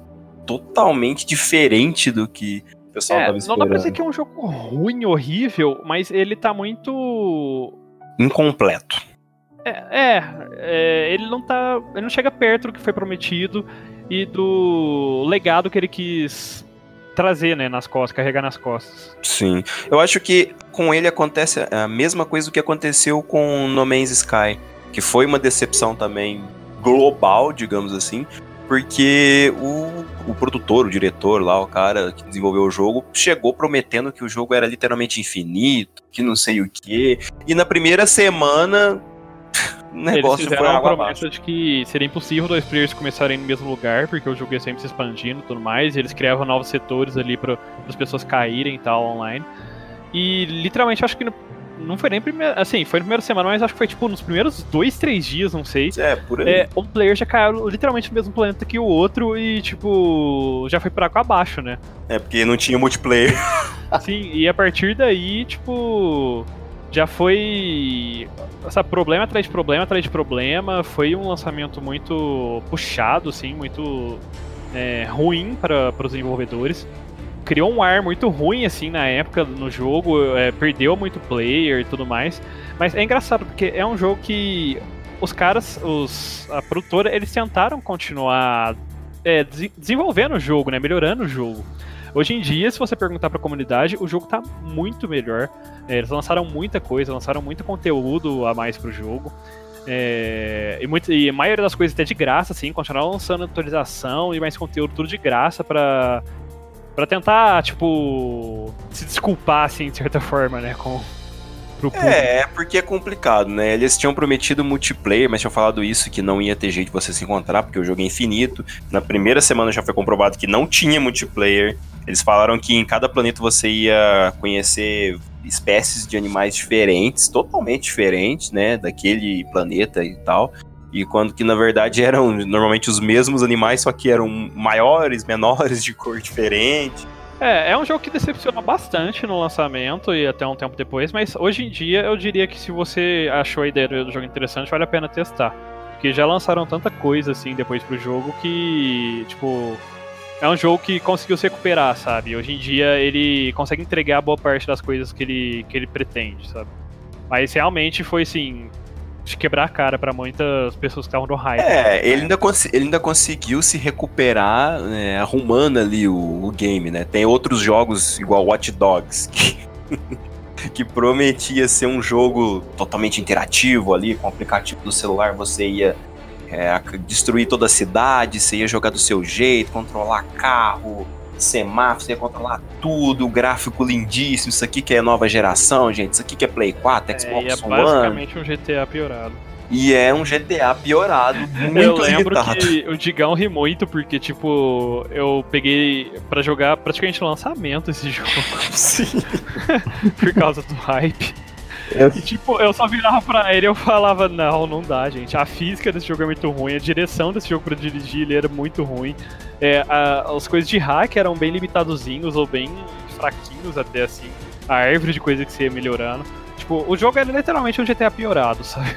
totalmente diferente do que o pessoal é, tava esperando. Não dá pra dizer que é um jogo ruim, horrível, mas ele tá muito. Incompleto. É, é, é, ele não tá. Ele não chega perto do que foi prometido e do legado que ele quis trazer, né, nas costas, carregar nas costas. Sim. Eu acho que com ele acontece a mesma coisa que aconteceu com No Man's Sky, que foi uma decepção também global, digamos assim, porque o, o produtor, o diretor lá, o cara que desenvolveu o jogo, chegou prometendo que o jogo era literalmente infinito, que não sei o quê, e na primeira semana negócio Eles fizeram foi água promessa de que seria impossível dois players começarem no mesmo lugar, porque o jogo ia sempre se expandindo e tudo mais, e eles criavam novos setores ali para as pessoas caírem e tal online. E literalmente acho que no, não foi nem primeiro. Assim, foi na primeira semana, mas acho que foi tipo nos primeiros dois, três dias, não sei. É, por aí. É, um player já caiu literalmente no mesmo planeta que o outro e, tipo, já foi por água abaixo, né? É, porque não tinha multiplayer. Sim, e a partir daí, tipo já foi essa problema atrás de problema atrás de problema. Foi um lançamento muito puxado, assim, muito é, ruim para os desenvolvedores. Criou um ar muito ruim assim na época no jogo, é, perdeu muito player e tudo mais. Mas é engraçado porque é um jogo que os caras, os a produtora, eles tentaram continuar é, desenvolvendo o jogo, né, melhorando o jogo. Hoje em dia, se você perguntar pra comunidade, o jogo tá muito melhor. É, eles lançaram muita coisa, lançaram muito conteúdo a mais pro jogo. É, e, muito, e a maioria das coisas até de graça, assim, continuaram lançando atualização e mais conteúdo tudo de graça pra, pra tentar, tipo, se desculpar, assim, de certa forma, né, com, pro público. É, porque é complicado, né? Eles tinham prometido multiplayer, mas tinham falado isso, que não ia ter jeito de você se encontrar, porque o jogo é infinito. Na primeira semana já foi comprovado que não tinha multiplayer. Eles falaram que em cada planeta você ia conhecer espécies de animais diferentes, totalmente diferentes, né, daquele planeta e tal. E quando que na verdade eram normalmente os mesmos animais, só que eram maiores, menores, de cor diferente. É, é um jogo que decepcionou bastante no lançamento e até um tempo depois, mas hoje em dia eu diria que se você achou a ideia do jogo interessante, vale a pena testar. Porque já lançaram tanta coisa assim depois pro jogo que, tipo, é um jogo que conseguiu se recuperar, sabe? Hoje em dia ele consegue entregar boa parte das coisas que ele, que ele pretende, sabe? Mas realmente foi assim, de quebrar a cara para muitas pessoas que estavam no hype. É, ele ainda, ele ainda conseguiu se recuperar né, arrumando ali o, o, game, né? Tem outros jogos igual Watch Dogs que, que prometia ser um jogo totalmente interativo ali, com o aplicativo do celular você ia é, destruir toda a cidade, você ia jogar do seu jeito, controlar carro, semáforo, você ia controlar tudo, gráfico lindíssimo, isso aqui que é nova geração, gente, isso aqui que é Play 4, é, Xbox é, One. É basicamente um GTA piorado. E é um GTA piorado, muito Eu lembro limitado. que o Digão ri muito, porque, tipo, eu peguei pra jogar praticamente lançamento esse jogo. Sim. por causa do hype. Eu, E, tipo, eu só virava pra ele e eu falava, não, não dá, gente. A física desse jogo é muito ruim, a direção desse jogo pra dirigir ele era muito ruim. É, a- as coisas de hack eram bem limitadozinhos ou bem fraquinhos até, assim. A árvore de coisa que você ia melhorando. Tipo, o jogo era literalmente um GTA piorado, sabe?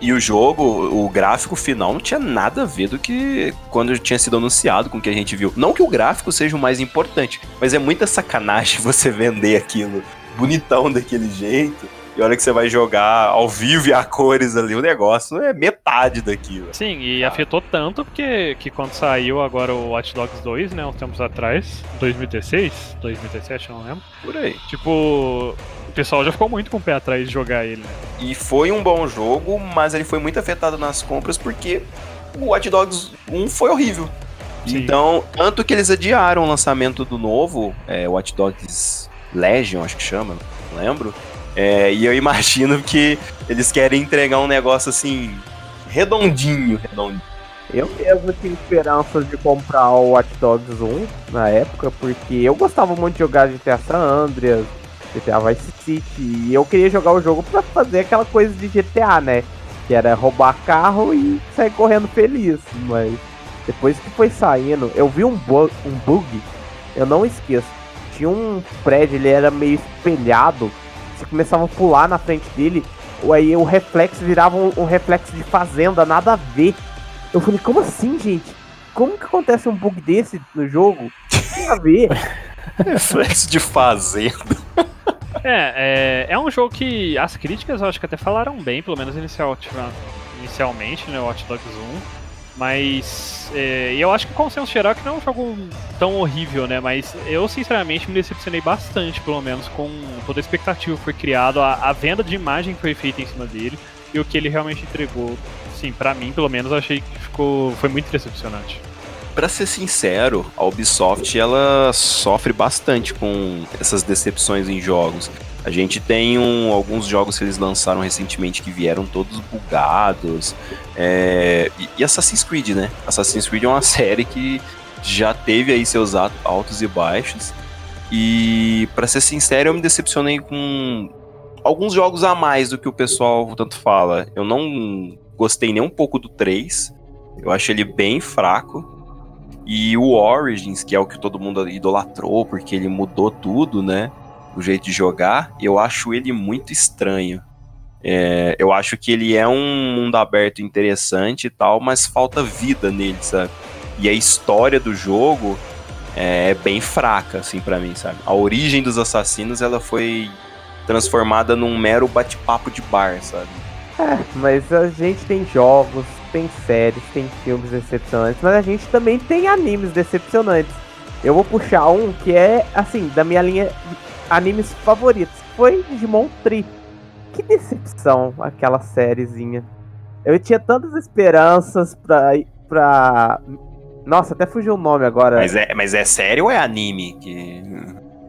E o jogo, o gráfico final não tinha nada a ver do que quando tinha sido anunciado com o que a gente viu. Não que o gráfico seja o mais importante, mas é muita sacanagem você vender aquilo bonitão daquele jeito. E a hora que você vai jogar ao vivo e a cores ali, o negócio é metade daquilo. Sim, e afetou tanto porque que quando saiu agora o Watch Dogs 2, né, uns tempos atrás, 2016, 2017, eu não lembro. Por aí. Tipo, o pessoal já ficou muito com o pé atrás de jogar ele, né? E foi um bom jogo, mas ele foi muito afetado nas compras porque o Watch Dogs 1 foi horrível. Sim. Então, tanto que eles adiaram o lançamento do novo, é, Watch Dogs Legion, acho que chama, não lembro. É, e eu imagino que eles querem entregar um negócio assim, redondinho, redondinho. eu mesmo tinha esperanças de comprar o Watch Dogs 1 na época, porque eu gostava muito de jogar GTA San Andreas, GTA Vice City, e eu queria jogar o jogo pra fazer aquela coisa de GTA, né? Que era roubar carro e sair correndo feliz, mas depois que foi saindo, eu vi um, bu- um bug, eu não esqueço. Tinha um prédio, ele era meio espelhado, você começava a pular na frente dele, ou aí o reflexo virava um, um reflexo de fazenda, nada a ver. Eu falei, como assim, gente? Como que acontece um bug desse no jogo? Tem a ver. Reflexo de fazenda. É, é, é um jogo que as críticas eu acho que até falaram bem, pelo menos inicial, tipo, inicialmente, né, Watch Dogs 1. Mas é, eu acho que o consenso geral é que não é um jogo tão horrível, né? Mas eu, sinceramente, me decepcionei bastante, pelo menos, com toda a expectativa que foi criada, a, a venda de imagem que foi feita em cima dele e o que ele realmente entregou. Sim, pra mim, pelo menos, achei que ficou, foi muito decepcionante. Pra ser sincero, a Ubisoft ela sofre bastante com essas decepções em jogos. A gente tem um- alguns jogos que eles lançaram recentemente que vieram todos bugados. é, e, Assassin's Creed, né? Assassin's Creed é uma série que já teve aí seus altos e baixos. E pra ser sincero, eu me decepcionei com alguns jogos a mais do que o pessoal tanto fala. Eu não gostei nem um pouco do 3. Eu acho ele bem fraco. E o Origins, que é o que todo mundo idolatrou, porque ele mudou tudo, né? O jeito de jogar, eu acho ele muito estranho. É, eu acho que ele é um mundo aberto interessante e tal, mas falta vida nele, sabe? E a história do jogo é bem fraca, assim, pra mim, sabe? A origem dos assassinos, ela foi transformada num mero bate-papo de bar, sabe? Mas a gente tem jogos, tem séries, tem filmes decepcionantes, mas a gente também tem animes decepcionantes. Eu vou puxar um que é, assim, da minha linha de animes favoritos. Foi Digimon Tree. Que decepção aquela sériezinha. Eu tinha tantas esperanças pra. pra... Nossa, até fugiu o nome agora. Mas é, mas é série ou é anime? Que...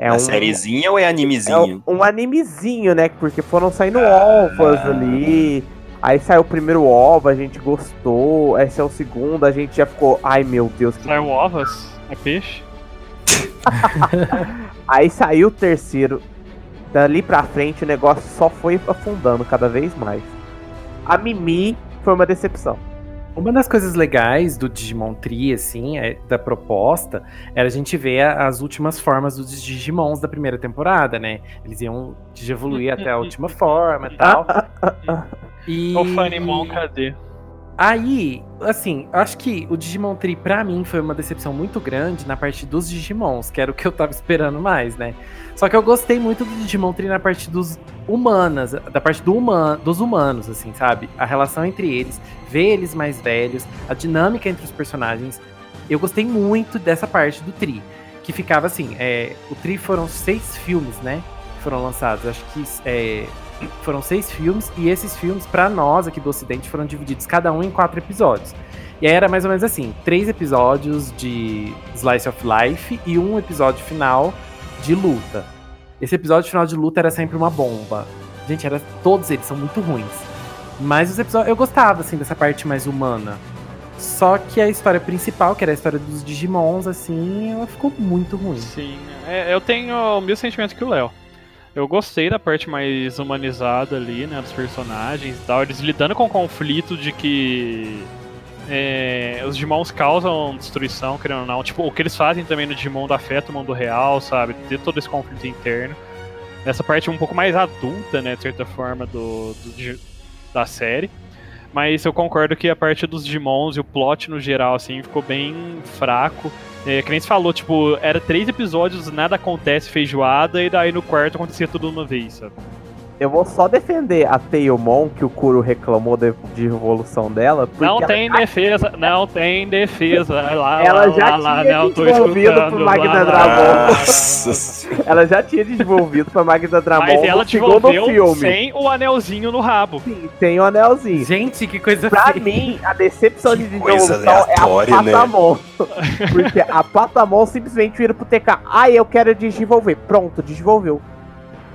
é É sériezinha ou é É animezinho? um, um animezinho, né? Porque foram saindo ovas ali. Aí saiu o primeiro ova, a gente gostou. Esse é o segundo, a gente já ficou. Ai meu Deus, que Saiu ovas, é peixe. Aí saiu o terceiro. Dali pra frente o negócio só foi afundando cada vez mais. A Mimi foi uma decepção. Uma das coisas legais do Digimon Tree, assim, é- da proposta, era a gente ver a- as últimas formas dos Digimons da primeira temporada, né? Eles iam evoluir até a última forma e tal. E... O Funimon, cadê? Aí, assim, acho que o Digimon Tree, pra mim, foi uma decepção muito grande na parte dos Digimons, que era o que eu tava esperando mais, né? Só que eu gostei muito do Digimon Tree na parte dos humanas, da parte do human, dos humanos, assim, sabe? A relação entre eles, ver eles mais velhos, a dinâmica entre os personagens. Eu gostei muito dessa parte do Tri. Que ficava assim, é, o Tri foram seis filmes, né? Foram lançados. Acho que é, foram seis filmes, e esses filmes, para nós aqui do Ocidente, foram divididos cada um em quatro episódios. E aí era mais ou menos assim: três episódios de Slice of Life e um episódio final de luta. Esse episódio final de luta era sempre uma bomba. Gente, era, todos eles são muito ruins. Mas os episódios. Eu gostava, assim, dessa parte mais humana. Só que a história principal, que era a história dos Digimons, assim, ela ficou muito ruim. Sim, é, eu tenho o mesmo sentimento que o Léo. Eu gostei da parte mais humanizada ali, né, dos personagens e tal. Eles lidando com o conflito de que é, os Digimons causam destruição, querendo ou não. Tipo, o que eles fazem também no Digimon afeta o mundo real, sabe? Ter todo esse conflito interno. Essa parte um pouco mais adulta, né, de certa forma, do, do da série. Mas eu concordo que a parte dos Digimons e o plot no geral, assim, ficou bem fraco. É, que nem se falou, tipo, era três episódios, nada acontece, feijoada, e daí no quarto acontecia tudo uma vez, sabe? Eu vou só defender a Tailmon, que o Kuro reclamou de, de evolução dela. Não tem ela... defesa, não tem defesa. Lá, ela lá, já lá, tinha lá, desenvolvido pro Magna Dramon. ela já tinha desenvolvido pra Magna Dramon Mas ela desenvolveu filme. sem o anelzinho no rabo. Sim, sem o anelzinho. Gente, que coisa Pra feia. mim, a decepção que de desenvolção é a né? Patamon. Né? Porque a Patamon simplesmente vira pro TK. Ah, eu quero desenvolver. Pronto, desenvolveu.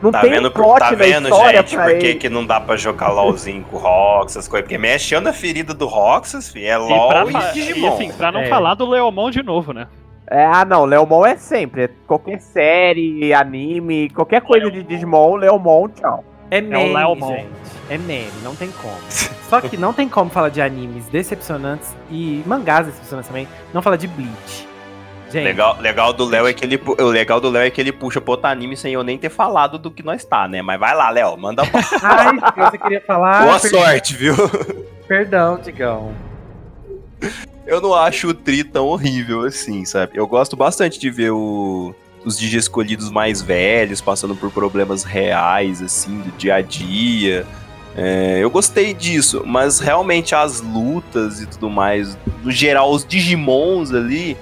Não tá tem vendo, plot tá vendo, gente, por que, que não dá pra jogar LOLzinho com o Roxas, coisas? Porque mexendo na ferida do Roxas, filho, é LOL e, pra, e Digimon. E assim, pra não é. falar do Leomon de novo, né? É, ah, não, Leomon é sempre. É qualquer série, anime, qualquer coisa Leomon. de Digimon, Leomon, tchau. É meme, é o gente. É meme, não tem como. Só que não tem como falar de animes decepcionantes e mangás decepcionantes também, não falar de Bleach. Gente. Legal, legal do Léo é que ele o legal do Léo é que ele puxa pro outro anime sem eu nem ter falado do que nós tá, né? Mas vai lá, Léo, manda Ai, você queria falar. Boa sorte, viu? Perdão, Digão. Eu não acho o Tri tão horrível assim, sabe? Eu gosto bastante de ver o, os DJ escolhidos mais velhos passando por problemas reais, assim, do dia a dia. É, eu gostei disso, mas realmente as lutas e tudo mais, no geral, os Digimons ali,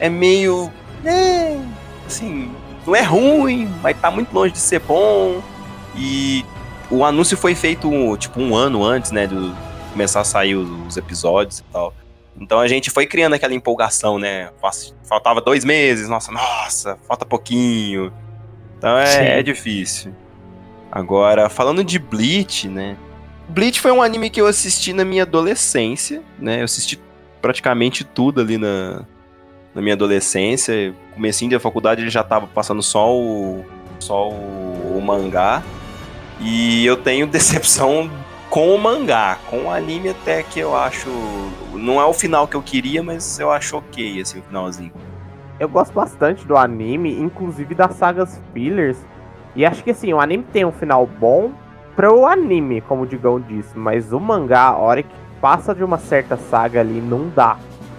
é meio. É, assim, não é ruim, mas tá muito longe de ser bom. E o anúncio foi feito tipo um ano antes, né, de começar a sair os, episódios e tal. Então a gente foi criando aquela empolgação, né? Faltava dois meses, nossa, nossa, falta pouquinho. Então é, é difícil. Agora, falando de Bleach, né? Bleach foi um anime que eu assisti na minha adolescência, né? Eu assisti praticamente tudo ali na, na minha adolescência. Comecinho da faculdade ele já tava passando só o, só o, o mangá. E eu tenho decepção com o mangá. Com o anime até que eu acho... Não é o final que eu queria, mas eu acho ok, assim, o finalzinho. Eu gosto bastante do anime, inclusive das sagas fillers. E acho que assim, o anime tem um final bom para o anime, como o Digão disse. Mas o mangá, a hora que passa de uma certa saga ali, não dá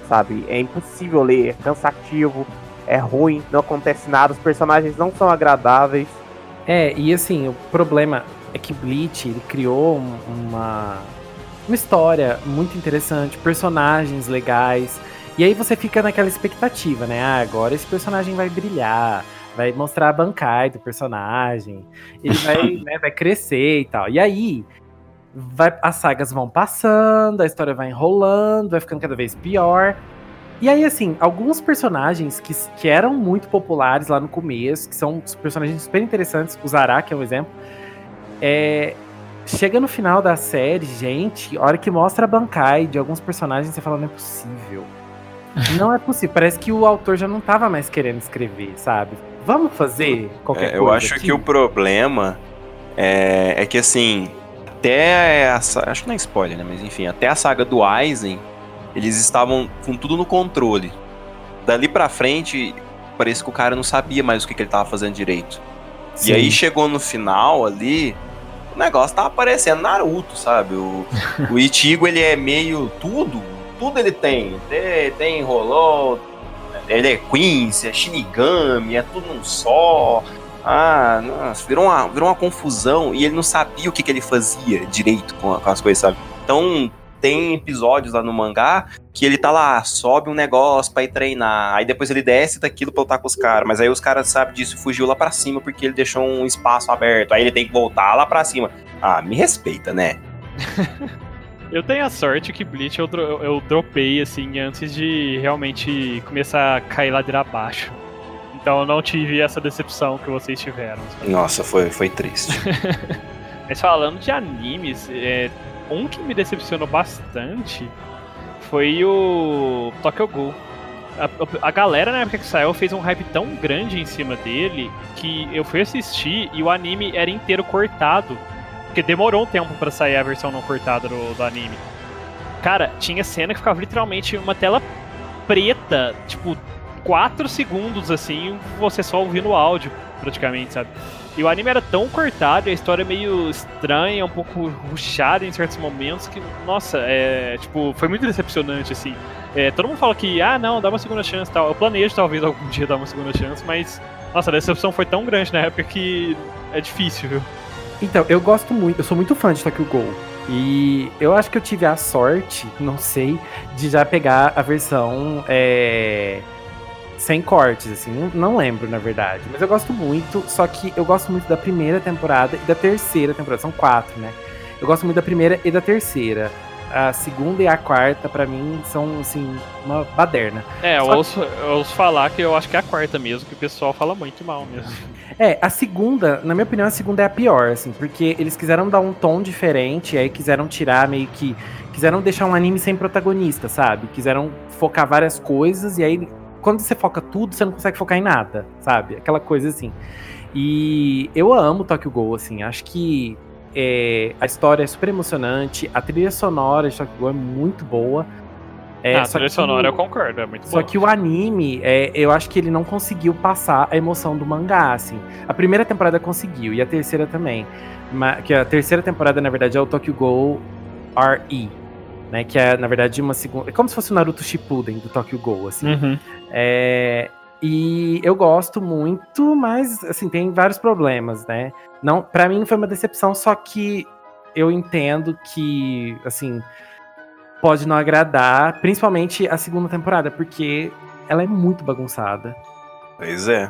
sabe? É impossível ler, é cansativo, é ruim, não acontece nada, os personagens não são agradáveis. É, e assim, o problema é que Bleach ele criou uma, uma história muito interessante, personagens legais. E aí você fica naquela expectativa, né? Ah, agora esse personagem vai brilhar, vai mostrar a bancai do personagem, ele vai, né, vai crescer e tal. E aí vai, as sagas vão passando, a história vai enrolando, vai ficando cada vez pior. E aí, assim, alguns personagens que, que eram muito populares lá no começo, que são personagens super interessantes, o Zarak é um exemplo, é, chega no final da série, gente, a hora que mostra a Bankai de alguns personagens, você fala, não é possível. Não é possível. Parece que o autor já não tava mais querendo escrever, sabe? Vamos fazer qualquer é, coisa. Eu acho aqui? que o problema é, é que, assim, até essa, acho que não é spoiler, né? Mas enfim, até a saga do Aizen, eles estavam com tudo no controle. Dali pra frente, parece que o cara não sabia mais o que, que ele tava fazendo direito. Sim. E aí chegou no final ali, o negócio tava parecendo Naruto, sabe? O, o Ichigo, ele é meio tudo, tudo ele tem. Tem, tem Rolô, ele é Quincy, é Shinigami, é tudo num só. Ah, nossa, virou uma, virou uma confusão e ele não sabia o que, que ele fazia direito com, com as coisas, sabe? Então, tem episódios lá no mangá que ele tá lá, sobe um negócio pra ir treinar, aí depois ele desce daquilo pra lutar com os caras, mas aí os caras sabem disso e fugiu lá pra cima porque ele deixou um espaço aberto, aí ele tem que voltar lá pra cima. Ah, me respeita, né? Eu tenho a sorte que Bleach eu, dro eu dropei, assim, antes de realmente começar a cair ladeira abaixo. Então eu não tive essa decepção que vocês tiveram. Sabe? Nossa, foi, foi triste. Mas falando de animes, é, um que me decepcionou bastante foi o Tokyo Ghoul. A, a, galera na época que saiu fez um hype tão grande em cima dele que eu fui assistir e o anime era inteiro cortado. Porque demorou um tempo para sair a versão não cortada do, do anime. Cara, tinha cena que ficava literalmente uma tela preta, tipo, 4 segundos assim, você só ouvindo o áudio, praticamente, sabe? E o anime era tão cortado, a história é meio estranha, um pouco ruchada em certos momentos, que, nossa, é, tipo, foi muito decepcionante, assim. É, todo mundo fala que, ah, não, dá uma segunda chance tal. Eu planejo talvez algum dia dar uma segunda chance, mas, nossa, a decepção foi tão grande na época que é difícil, viu? Então, eu gosto muito, eu sou muito fã de Tokyo Ghoul. E eu acho que eu tive a sorte, não sei, de já pegar a versão é, sem cortes, assim. Não, não, lembro, na verdade. Mas eu gosto muito, só que eu gosto muito da primeira temporada e da terceira temporada. São quatro, né? Eu gosto muito da primeira e da terceira. A segunda e a quarta, para mim, são, assim, uma baderna. É, eu ouço, eu ouço falar que eu acho que é a quarta mesmo, que o pessoal fala muito mal mesmo. É, a segunda, na minha opinião, a segunda é a pior, assim, porque eles quiseram dar um tom diferente, aí quiseram tirar meio que. Quiseram deixar um anime sem protagonista, sabe? Quiseram focar várias coisas, e aí quando você foca tudo, você não consegue focar em nada, sabe? Aquela coisa assim. E eu amo Tokyo Ghoul, assim, acho que é, a história é super emocionante, a trilha sonora de Tokyo Ghoul é muito boa. É, ah, a trilha sonora eu concordo, é muito Só que o anime, é, eu acho que ele não conseguiu passar a emoção do mangá, assim. A primeira temporada conseguiu, e a terceira também. Mas, que a terceira temporada, na verdade, é o Tokyo Ghoul RE, né? Que é, na verdade, uma segunda. É como se fosse o Naruto Shippuden do Tokyo Ghoul, assim. Uhum. É, e eu gosto muito, mas assim, tem vários problemas, né? Não, para mim foi uma decepção, só que eu entendo que, assim, pode não agradar, principalmente a segunda temporada, porque ela é muito bagunçada. Pois é.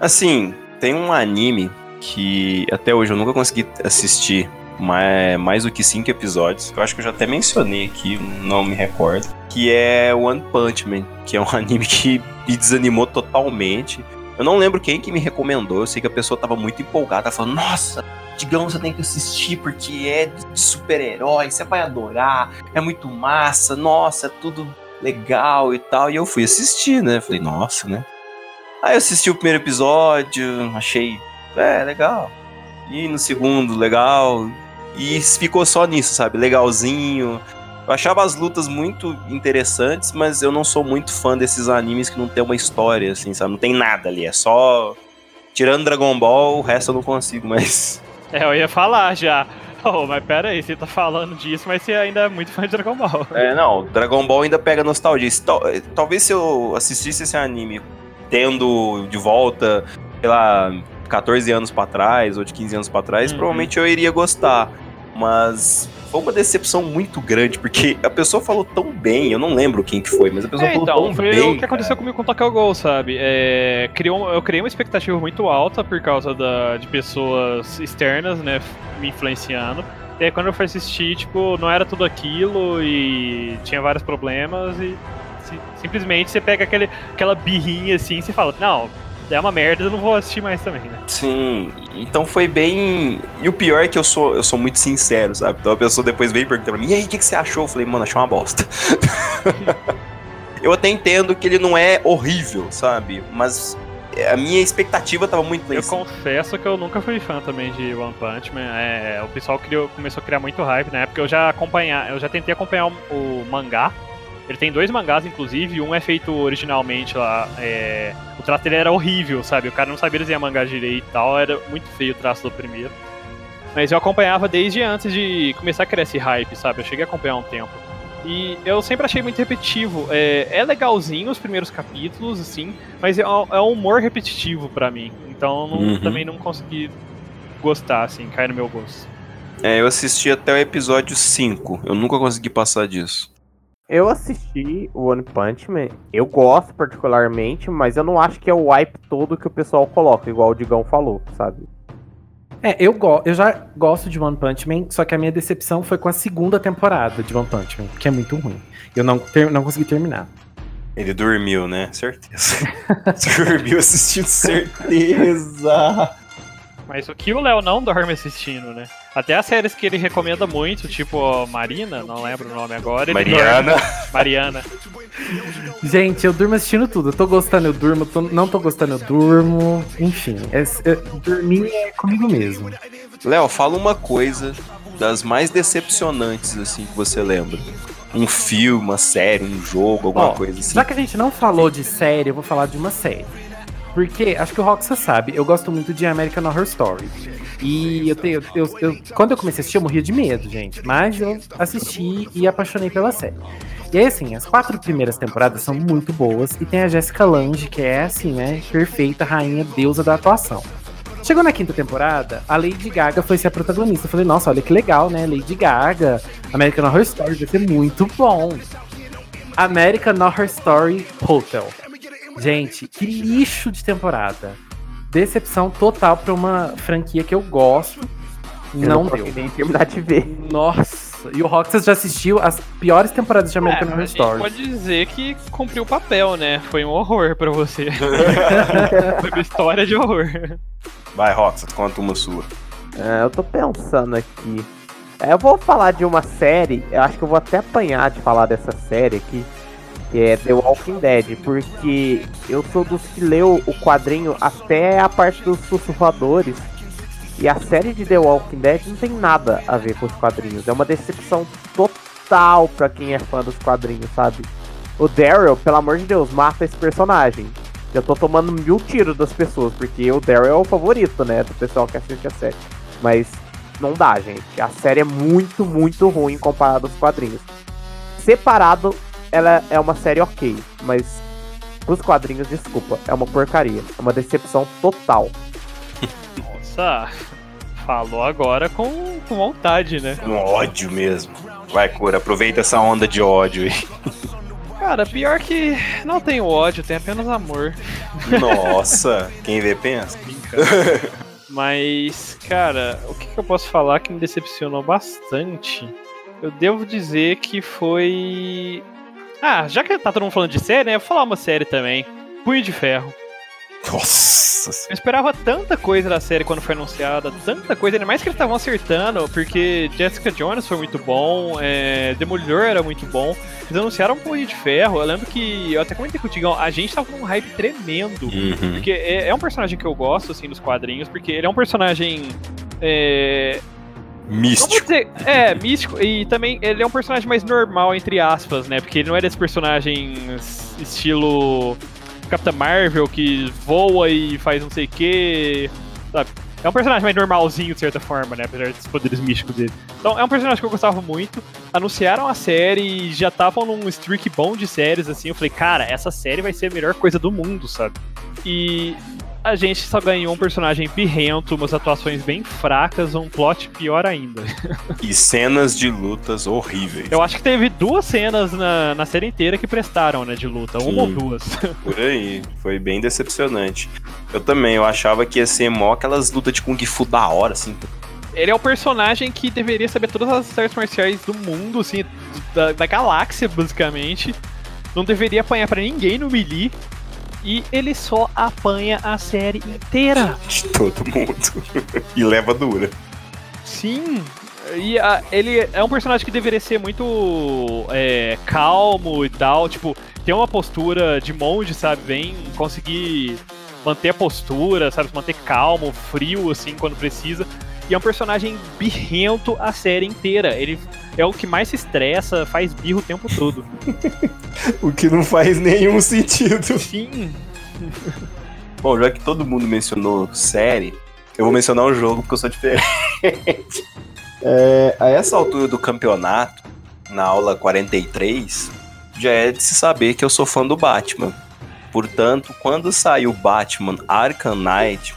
Assim, tem um anime que até hoje eu nunca consegui assistir mais, mais do que cinco episódios. Eu acho que eu já até mencionei aqui, não me recordo. Que é One Punch Man, que é um anime que me desanimou totalmente. Eu não lembro quem que me recomendou, eu sei que a pessoa tava muito empolgada, falando, nossa, digamos, você tem que assistir porque é de super-herói, você vai adorar, é muito massa, nossa, é tudo legal e tal. E eu fui assistir, né? Falei, nossa, né? Aí eu assisti o primeiro episódio, achei, é, legal. E no segundo, legal. E ficou só nisso, sabe? Legalzinho. Eu achava as lutas muito interessantes, mas eu não sou muito fã desses animes que não tem uma história, assim, sabe? Não tem nada ali, é só. Tirando Dragon Ball, o resto eu não consigo, mas. É, eu ia falar já. Oh, mas pera aí, você tá falando disso, mas você ainda é muito fã de Dragon Ball. É, não, Dragon Ball ainda pega nostalgia. Talvez se eu assistisse esse anime tendo de volta, sei lá, 14 anos para trás ou de 15 anos para trás, uhum. provavelmente eu iria gostar. Mas foi uma decepção muito grande, porque a pessoa falou tão bem, eu não lembro quem que foi, mas a pessoa é, falou então, tão foi bem. o que aconteceu comigo com o Tokyo Gol, sabe? É, criou, eu criei uma expectativa muito alta por causa da, de pessoas externas, né, me influenciando. E aí quando eu fui assistir, tipo, não era tudo aquilo e tinha vários problemas e simplesmente você pega aquele, aquela birrinha assim e você fala, não, é uma merda, eu não vou assistir mais também, né? Sim, então foi bem. E o pior é que eu sou, eu sou muito sincero, sabe? Então a pessoa depois veio perguntar pra mim, e aí, o que, que você achou? Eu falei, mano, achei uma bosta. eu até entendo que ele não é horrível, sabe? Mas a minha expectativa tava muito Eu confesso que eu nunca fui fã também de One Punch Man. É, o pessoal criou, começou a criar muito hype na época. Eu já acompanhar, eu já tentei acompanhar o, o mangá ele tem dois mangás, inclusive, um é feito originalmente lá. É... O traço dele era horrível, sabe? O cara não sabia desenhar mangá direito e tal, era muito feio o traço do primeiro. Mas eu acompanhava desde antes de começar a criar esse hype, sabe? Eu cheguei a acompanhar um tempo. E eu sempre achei muito repetitivo. É, é legalzinho os primeiros capítulos, assim, mas é, é um humor repetitivo para mim. Então não, uhum. também não consegui gostar, assim, cair no meu gosto. É, eu assisti até o episódio 5. Eu nunca consegui passar disso. Eu assisti o One Punch Man. Eu gosto particularmente, mas eu não acho que é o hype todo que o pessoal coloca, igual o Digão falou, sabe? É, eu, go eu já gosto de One Punch Man, só que a minha decepção foi com a segunda temporada de One Punch Man, que é muito ruim. Eu não, não consegui terminar. Ele dormiu, né? Certeza. dormiu assistindo, certeza. Mas o que o Léo não dorme assistindo, né? Até as séries que ele recomenda muito, tipo Marina, não lembro o nome agora. Mariana. Mariana. Gente, eu durmo assistindo tudo. Eu tô gostando, eu durmo. Tô, não tô gostando, eu durmo. Enfim, é, é, dormir é comigo mesmo. Léo, fala uma coisa das mais decepcionantes, assim, que você lembra. Um filme, uma série, um jogo, alguma Ó, coisa assim. Já que a gente não falou de série, eu vou falar de uma série. Porque, acho que o Roxa sabe, eu gosto muito de American Horror Story. E eu, tenho, eu, eu, quando eu comecei a assistir, eu morria de medo, gente. Mas eu assisti e apaixonei pela série. E aí, assim, as quatro primeiras temporadas são muito boas. E tem a Jessica Lange, que é, assim, né, perfeita rainha, deusa da atuação. Chegou na quinta temporada, a Lady Gaga foi ser a protagonista. Eu falei, nossa, olha que legal, né? Lady Gaga, American Horror Story vai ser muito bom. American Horror Story Hotel. Gente, que lixo de temporada decepção total pra uma franquia que eu gosto. Eu não, não deu. nem terminar de ver. Nossa. E o Roxas já assistiu as piores temporadas de American é, Horror Story. pode dizer que cumpriu o papel, né? Foi um horror pra você. Foi uma história de horror. Vai, Roxas, conta uma sua. É, eu tô pensando aqui. É, eu vou falar de uma série, eu acho que eu vou até apanhar de falar dessa série aqui, que é The Walking Dead, porque eu sou dos que leu o quadrinho até a parte dos sussurradores. E a série de The Walking Dead não tem nada a ver com os quadrinhos. É uma decepção total pra quem é fã dos quadrinhos, sabe? O Daryl, pelo amor de Deus, mata esse personagem. Eu tô tomando mil tiros das pessoas, porque o Daryl é o favorito, né? Do pessoal que assiste a série. Mas não dá, gente. A série é muito, muito ruim comparado aos quadrinhos. Separado, ela é uma série ok, mas os quadrinhos, desculpa, é uma porcaria. É uma decepção total. Nossa, falou agora com, com vontade, né? Com ódio mesmo. Vai, Cura, aproveita essa onda de ódio aí. Cara, pior que não tenho ódio, tem apenas amor. Nossa, quem vê pensa. Mas, cara, o que, que eu posso falar que me decepcionou bastante? Eu devo dizer que foi ah, já que tá todo mundo falando de série, né? Eu vou falar uma série também. Punho de Ferro. Nossa. Eu esperava tanta coisa da série quando foi anunciada, tanta coisa, ainda mais que eles estavam acertando, porque Jessica Jones foi muito bom, é, Demolidor era muito bom. Eles anunciaram um Punho de Ferro. Eu lembro que eu até comentei com o Tigão, a gente tava com um hype tremendo. Uhum. Porque é, é, um personagem que eu gosto, assim, dos quadrinhos, porque ele é um personagem. É, Místico. Dizer, é, místico. E também ele é um personagem mais normal, entre aspas, né? Porque ele não é desse personagem estilo Capitã Marvel que voa e faz não sei o que. Sabe? É um personagem mais normalzinho, de certa forma, né? Apesar dos poderes místicos dele. Então, é um personagem que eu gostava muito. Anunciaram a série já estavam num streak bom de séries, assim. Eu falei, cara, essa série vai ser a melhor coisa do mundo, sabe? E a gente só ganhou um personagem birrento, umas atuações bem fracas, um plot pior ainda. e cenas de lutas horríveis. Eu acho que teve duas cenas na, na série inteira que prestaram, né, de luta, Sim, uma ou duas. Por aí, foi bem decepcionante. Eu também, eu achava que ia ser mó aquelas lutas de Kung Fu da hora, assim. Ele é o personagem que deveria saber todas as artes marciais do mundo, assim, da, da galáxia, basicamente. Não deveria apanhar para ninguém no melee e ele só apanha a série inteira. De todo mundo. e leva dura. Sim. E a, ele é um personagem que deveria ser muito é, calmo e tal. Tipo, ter uma postura de monge, sabe? Bem, conseguir manter a postura, sabe? Manter calmo, frio, assim, quando precisa. E é um personagem birrento a série inteira. Ele é o que mais se estressa, faz birro o tempo todo. o que não faz nenhum sentido. Sim. Bom, já que todo mundo mencionou série, eu vou mencionar um jogo porque eu sou diferente. É, a essa altura do campeonato, na aula 43, já é de se saber que eu sou fã do Batman. Portanto, quando saiu Batman Arkham Knight,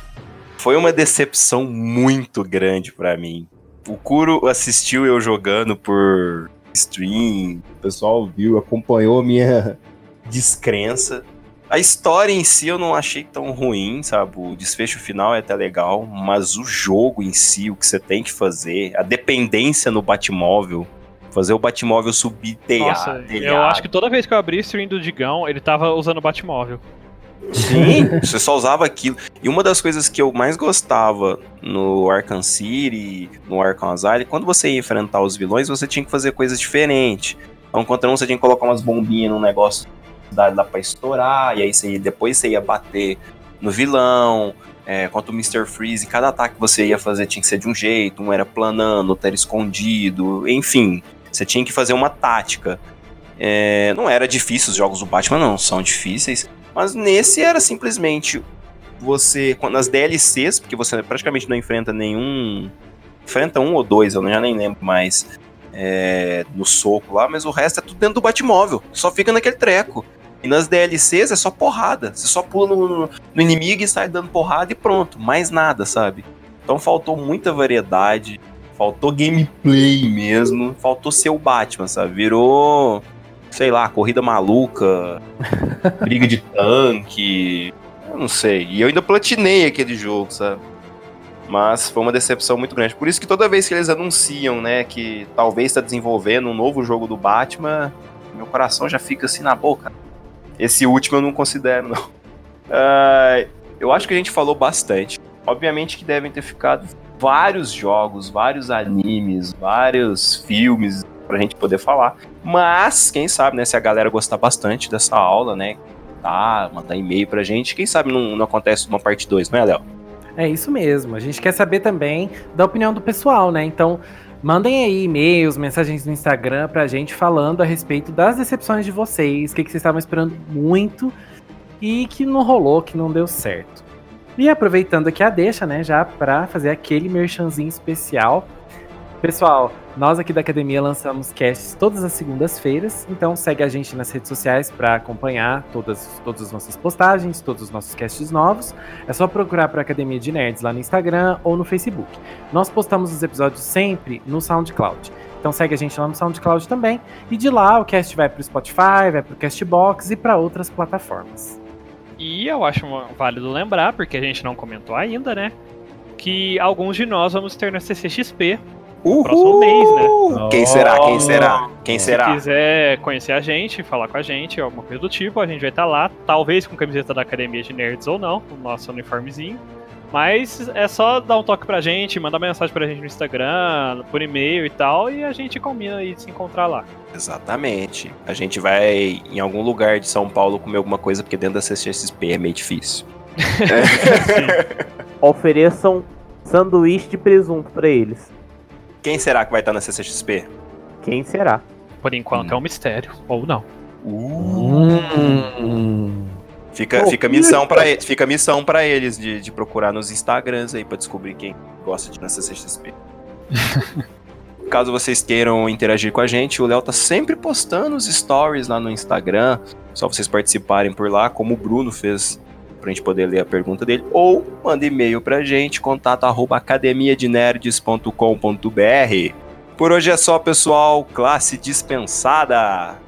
foi uma decepção muito grande para mim. O Kuro assistiu eu jogando por stream, o pessoal viu, acompanhou minha descrença. A história em si eu não achei tão ruim, sabe? O desfecho final é até legal, mas o jogo em si, o que você tem que fazer, a dependência no Batmóvel, fazer o Batmóvel subir Nossa, eu acho que toda vez que eu abri o stream do Digão, ele tava usando o Batmóvel. Sim, você só usava aquilo. E uma das coisas que eu mais gostava no Arkham City, no Arkham Asylum, quando você ia enfrentar os vilões, você tinha que fazer coisas diferentes. Então, contra um, você tinha que colocar umas bombinhas num negócio da, da pra estourar, e aí você ia, depois você ia bater no vilão. É, contra o Mr. Freeze, cada ataque que você ia fazer tinha que ser de um jeito, um era planando, outro era escondido, enfim, você tinha que fazer uma tática. É, não era difícil os jogos do Batman, não, são difíceis, mas nesse era simplesmente você, nas DLCs, porque você praticamente não enfrenta nenhum. Enfrenta um ou dois, eu já nem lembro mais. É, no soco lá, mas o resto é tudo dentro do Batmóvel. Só fica naquele treco. E nas DLCs é só porrada. Você só pula no, no, inimigo e sai dando porrada e pronto. Mais nada, sabe? Então faltou muita variedade. Faltou gameplay mesmo. Faltou ser o Batman, sabe? Virou sei lá, corrida maluca, briga de tanque, eu não sei. E eu ainda platinei aquele jogo, sabe? Mas foi uma decepção muito grande. Por isso que toda vez que eles anunciam, né, que talvez está desenvolvendo um novo jogo do Batman, meu coração já fica assim na boca. Esse último eu não considero, não. Uh, eu acho que a gente falou bastante. Obviamente que devem ter ficado vários jogos, vários animes, vários filmes pra gente poder falar. Mas, quem sabe, né, se a galera gostar bastante dessa aula, né, tá, mandar e-mail pra gente, quem sabe não, não acontece uma parte 2, não é, Léo? É isso mesmo. A gente quer saber também da opinião do pessoal, né? Então, mandem aí e-mails, mensagens no Instagram pra gente falando a respeito das decepções de vocês, o que, que vocês estavam esperando muito e que não rolou, que não deu certo. E aproveitando aqui a deixa, né, já pra fazer aquele merchanzinho especial Pessoal, nós aqui da academia lançamos casts todas as segundas-feiras, então segue a gente nas redes sociais para acompanhar todas, todas as nossas postagens, todos os nossos casts novos. É só procurar para Academia de Nerds lá no Instagram ou no Facebook. Nós postamos os episódios sempre no SoundCloud. Então segue a gente lá no SoundCloud também. E de lá o cast vai para o Spotify, vai para o Castbox e para outras plataformas. E eu acho válido lembrar, porque a gente não comentou ainda, né? Que alguns de nós vamos ter na CCXP Uhul! Próximo mês, né? Quem será? Quem será? Quem será? Se quiser conhecer a gente, falar com a gente, alguma coisa do tipo, a gente vai estar lá, talvez com camiseta da Academia de Nerds ou não, o nosso uniformezinho. Mas é só dar um toque pra gente, mandar mensagem pra gente no Instagram, por e-mail e tal, e a gente combina e se encontrar lá. Exatamente. A gente vai em algum lugar de São Paulo comer alguma coisa, porque dentro da CCXP é meio difícil. Ofereçam sanduíche de presunto para eles. Quem será que vai estar na CCXP? Quem será? Por enquanto hum. é um mistério, ou não. Uh. Fica, fica missão para eles, fica missão para eles de, de procurar nos Instagrams aí para descobrir quem gosta de ir na CCXP. Caso vocês queiram interagir com a gente, o Léo tá sempre postando os stories lá no Instagram. Só vocês participarem por lá, como o Bruno fez pra gente poder ler a pergunta dele, ou manda e-mail pra gente, contato arroba academiadenerds.com.br. Por hoje é só, pessoal. Classe dispensada.